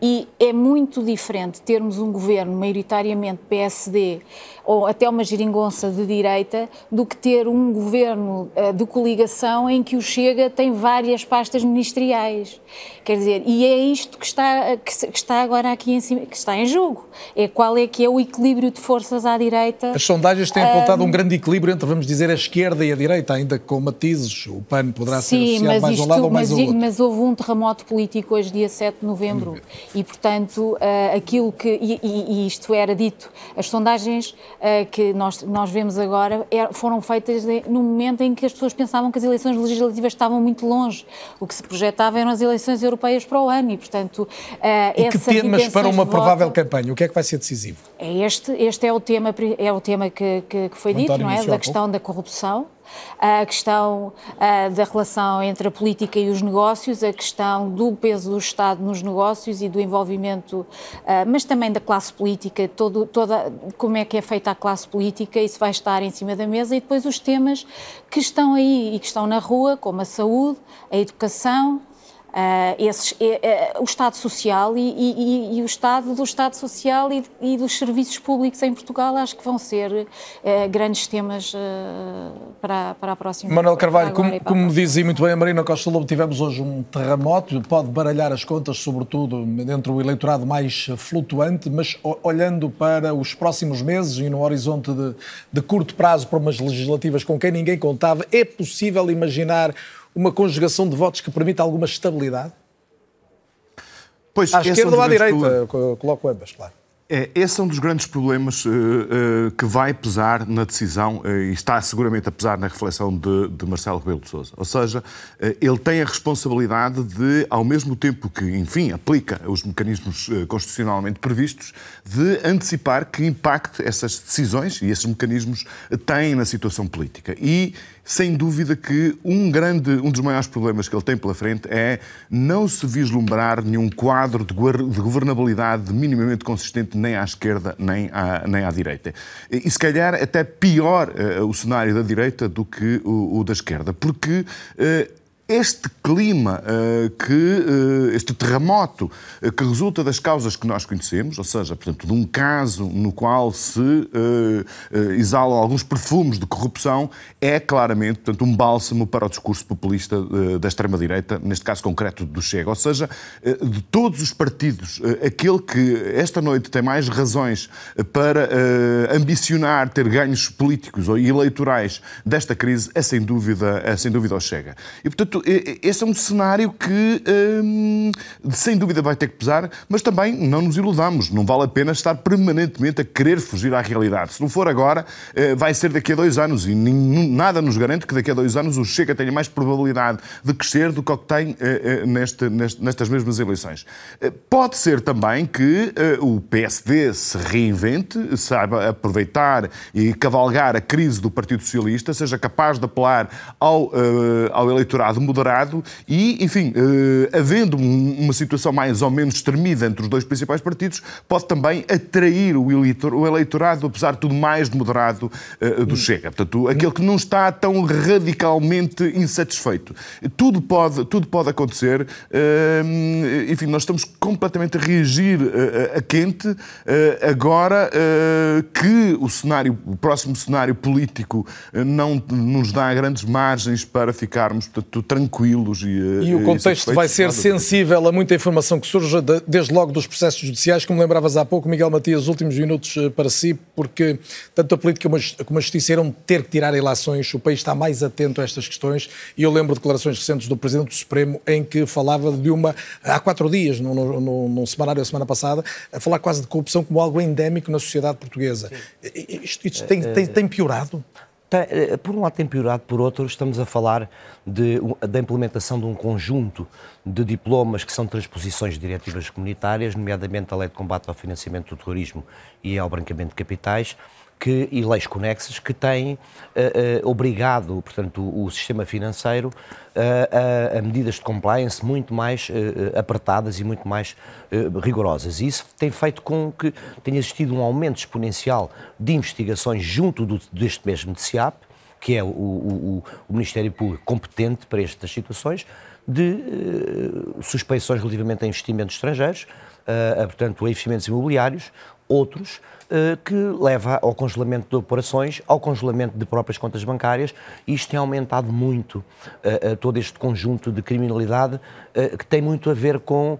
E é muito diferente termos um governo maioritariamente PSD ou até uma geringonça de direita do que ter um governo uh, de coligação em que o Chega tem várias pastas ministeriais. Quer dizer, e é isto que está, que, está agora aqui em cima, que está em jogo. É qual é que é o equilíbrio de forças à direita. As sondagens têm apontado um, um grande equilíbrio entre, vamos dizer, a esquerda e a direita, ainda com matizes. O PAN poderá Sim, ser associado mais isto, um lado ou mais mas, ao outro. Mas houve um terremoto político hoje, dia 7 de novembro, e, portanto, uh, aquilo que... E, e, isto era dito, as sondagens que nós, nós vemos agora er, foram feitas no momento em que as pessoas pensavam que as eleições legislativas estavam muito longe. O que se projetava eram as eleições europeias para o ano e, portanto, uh, e que temas para uma provável campanha, o que é que vai ser decisivo? É este, este é o tema, é o tema que, que, que foi o dito, não é? Da questão da corrupção, a questão uh, da relação entre a política e os negócios, a questão do peso do Estado nos negócios e do envolvimento, uh, mas também da classe política, todo, toda, como é que é feita a classe política, isso vai estar em cima da mesa, e depois os temas que estão aí e que estão na rua, como a saúde, a educação, esses, uh, uh, o Estado Social e, e, e, o Estado do Estado Social e, e, dos serviços públicos em Portugal acho que vão ser grandes temas para, para a próxima. Manuel Carvalho, como, como dizia muito bem a Marina Costa Lobo, tivemos hoje um terremoto, pode baralhar as contas, sobretudo entre o eleitorado mais flutuante, mas olhando para os próximos meses e no horizonte de, de curto prazo para umas legislativas com quem ninguém contava, é possível imaginar uma conjugação de votos que permita alguma estabilidade? Pois, à esquerda ou à direita, coloco ambas, claro. É, esse é um dos grandes problemas uh, uh, que vai pesar na decisão uh, e está seguramente a pesar na reflexão de, de Marcelo Rebelo de Sousa. Ou seja, ele tem a responsabilidade de, ao mesmo tempo que, enfim, aplica os mecanismos constitucionalmente previstos, de antecipar que impacto essas decisões e esses mecanismos têm na situação política. E sem dúvida que um grande, um dos maiores problemas que ele tem pela frente é não se vislumbrar nenhum quadro de governabilidade minimamente consistente nem à esquerda nem à, nem à direita. E se calhar até pior uh, o cenário da direita do que o, o da esquerda, porque uh, este clima, uh, que, uh, este terremoto uh, que resulta das causas que nós conhecemos, ou seja, portanto, de um caso no qual se exalam alguns perfumes de corrupção, é claramente portanto, um bálsamo para o discurso populista da extrema-direita, neste caso concreto do Chega. Ou seja, de todos os partidos, aquele que esta noite tem mais razões para ambicionar ter ganhos políticos ou eleitorais desta crise é sem dúvida, é sem dúvida o Chega. E, portanto, portanto, esse é um cenário que, hum, sem dúvida, vai ter que pesar, mas também não nos iludamos. Não vale a pena estar permanentemente a querer fugir à realidade. Se não for agora, eh, vai ser daqui a dois anos e nada nos garante que daqui a dois anos o Chega tenha mais probabilidade de crescer do que o que tem eh, eh, nestas mesmas eleições. Pode ser também que o PSD se reinvente, saiba aproveitar e cavalgar a crise do Partido Socialista, seja capaz de apelar ao, ao eleitorado moderado e, enfim, havendo uma situação mais ou menos tremida entre os dois principais partidos, pode também atrair o eleitorado, apesar de tudo, mais moderado do Chega. Portanto, aquele que não está tão radicalmente insatisfeito. Tudo pode, tudo pode acontecer. Enfim, nós estamos completamente a reagir a quente agora que o cenário, o próximo cenário político não nos dá grandes margens para ficarmos portanto, tranquilos e E o contexto vai ser sensível a muita informação que surge desde logo dos processos judiciais, como lembravas há pouco, Miguel Matias, últimos minutos para si, porque tanto a política como a justiça irão ter que tirar ilações, o país está mais atento a estas questões e eu lembro de declarações recentes do Presidente do Supremo em que falava de uma, há quatro dias, num, num, num semanário a semana passada, a falar quase de corrupção como algo endémico na sociedade portuguesa. Isto, isto tem, tem, tem piorado? Eh, por um lado tem piorado, por outro estamos a falar de, da implementação de um conjunto de diplomas que são transposições de diretivas comunitárias, nomeadamente a Lei de Combate ao Financiamento do Terrorismo e ao Branqueamento de Capitais, que, e leis conexas que têm uh, uh, obrigado, portanto, o, o sistema financeiro uh, a, a, medidas de compliance muito mais apertadas e muito mais rigorosas. E isso tem feito com que tenha existido um aumento exponencial de investigações junto do, deste mesmo DCAP, que é o, o, o, Ministério Público competente para estas situações, de suspeições relativamente a investimentos estrangeiros, portanto, a investimentos imobiliários, outros, que leva ao congelamento de operações, ao congelamento de próprias contas bancárias, isto tem aumentado muito eh, eh, todo este conjunto de criminalidade que tem muito a ver com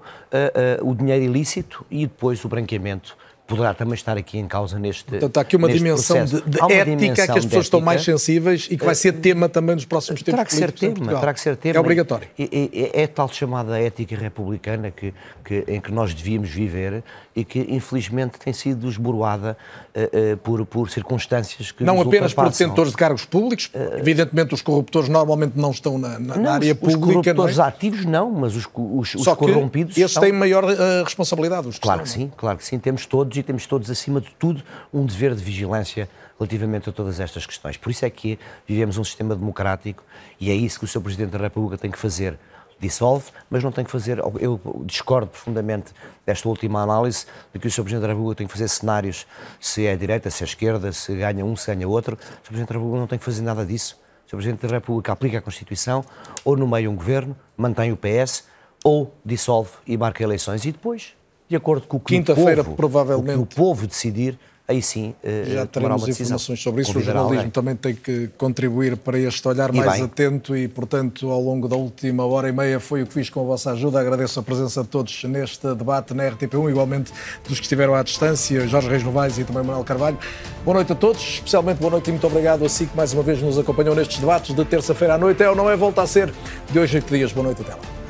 o dinheiro ilícito e depois o branqueamento poderá também estar aqui em causa neste Portanto, há aqui uma dimensão de, de uma ética dimensão que as pessoas estão mais sensíveis e que vai ser tema também nos próximos tempos terá que ser tema, terá que ser tema. É obrigatório. É, é, é, tal chamada ética republicana que, que, em que nós devíamos viver e que infelizmente tem sido esboroada uh, uh, por, por circunstâncias que Não apenas por detentores de cargos públicos, uh, evidentemente os corruptores normalmente não estão na, na, não, área os, pública. Os corruptores não é? ativos não, mas os, os, os corrompidos. Esses têm maior responsabilidade. Os que claro que sim, claro que sim, temos todos temos todos, acima de tudo, um dever de vigilância relativamente a todas estas questões. Por isso é que vivemos um sistema democrático e é isso que o Sr. Presidente da República tem que fazer. Dissolve, mas não tem que fazer. Eu discordo profundamente desta última análise de que o Sr. Presidente da República tem que fazer cenários se é a direita, se é a esquerda, se ganha um, se ganha outro. O Sr. Presidente da República não tem que fazer nada disso. O Sr. Presidente da República aplica a Constituição, ou nomeia um governo, mantém o PS, ou dissolve e marca eleições. E depois, de acordo com o que, o povo, provavelmente... o, que o povo decidir, aí sim uh, já teremos informações sobre isso. O jornalismo também tem que contribuir para este olhar e mais bem. atento e, portanto, ao longo da última hora e meia foi o que fiz com a vossa ajuda. Agradeço a presença de todos neste debate na RTP1, igualmente dos que estiveram à distância, Jorge Reis Novaes e também Manuel Carvalho. Boa noite a todos, especialmente boa noite e muito obrigado a si que mais uma vez nos acompanhou nestes debates de terça-feira à noite. É ou não é? Volta a ser de hoje a oito dias. Boa noite até lá.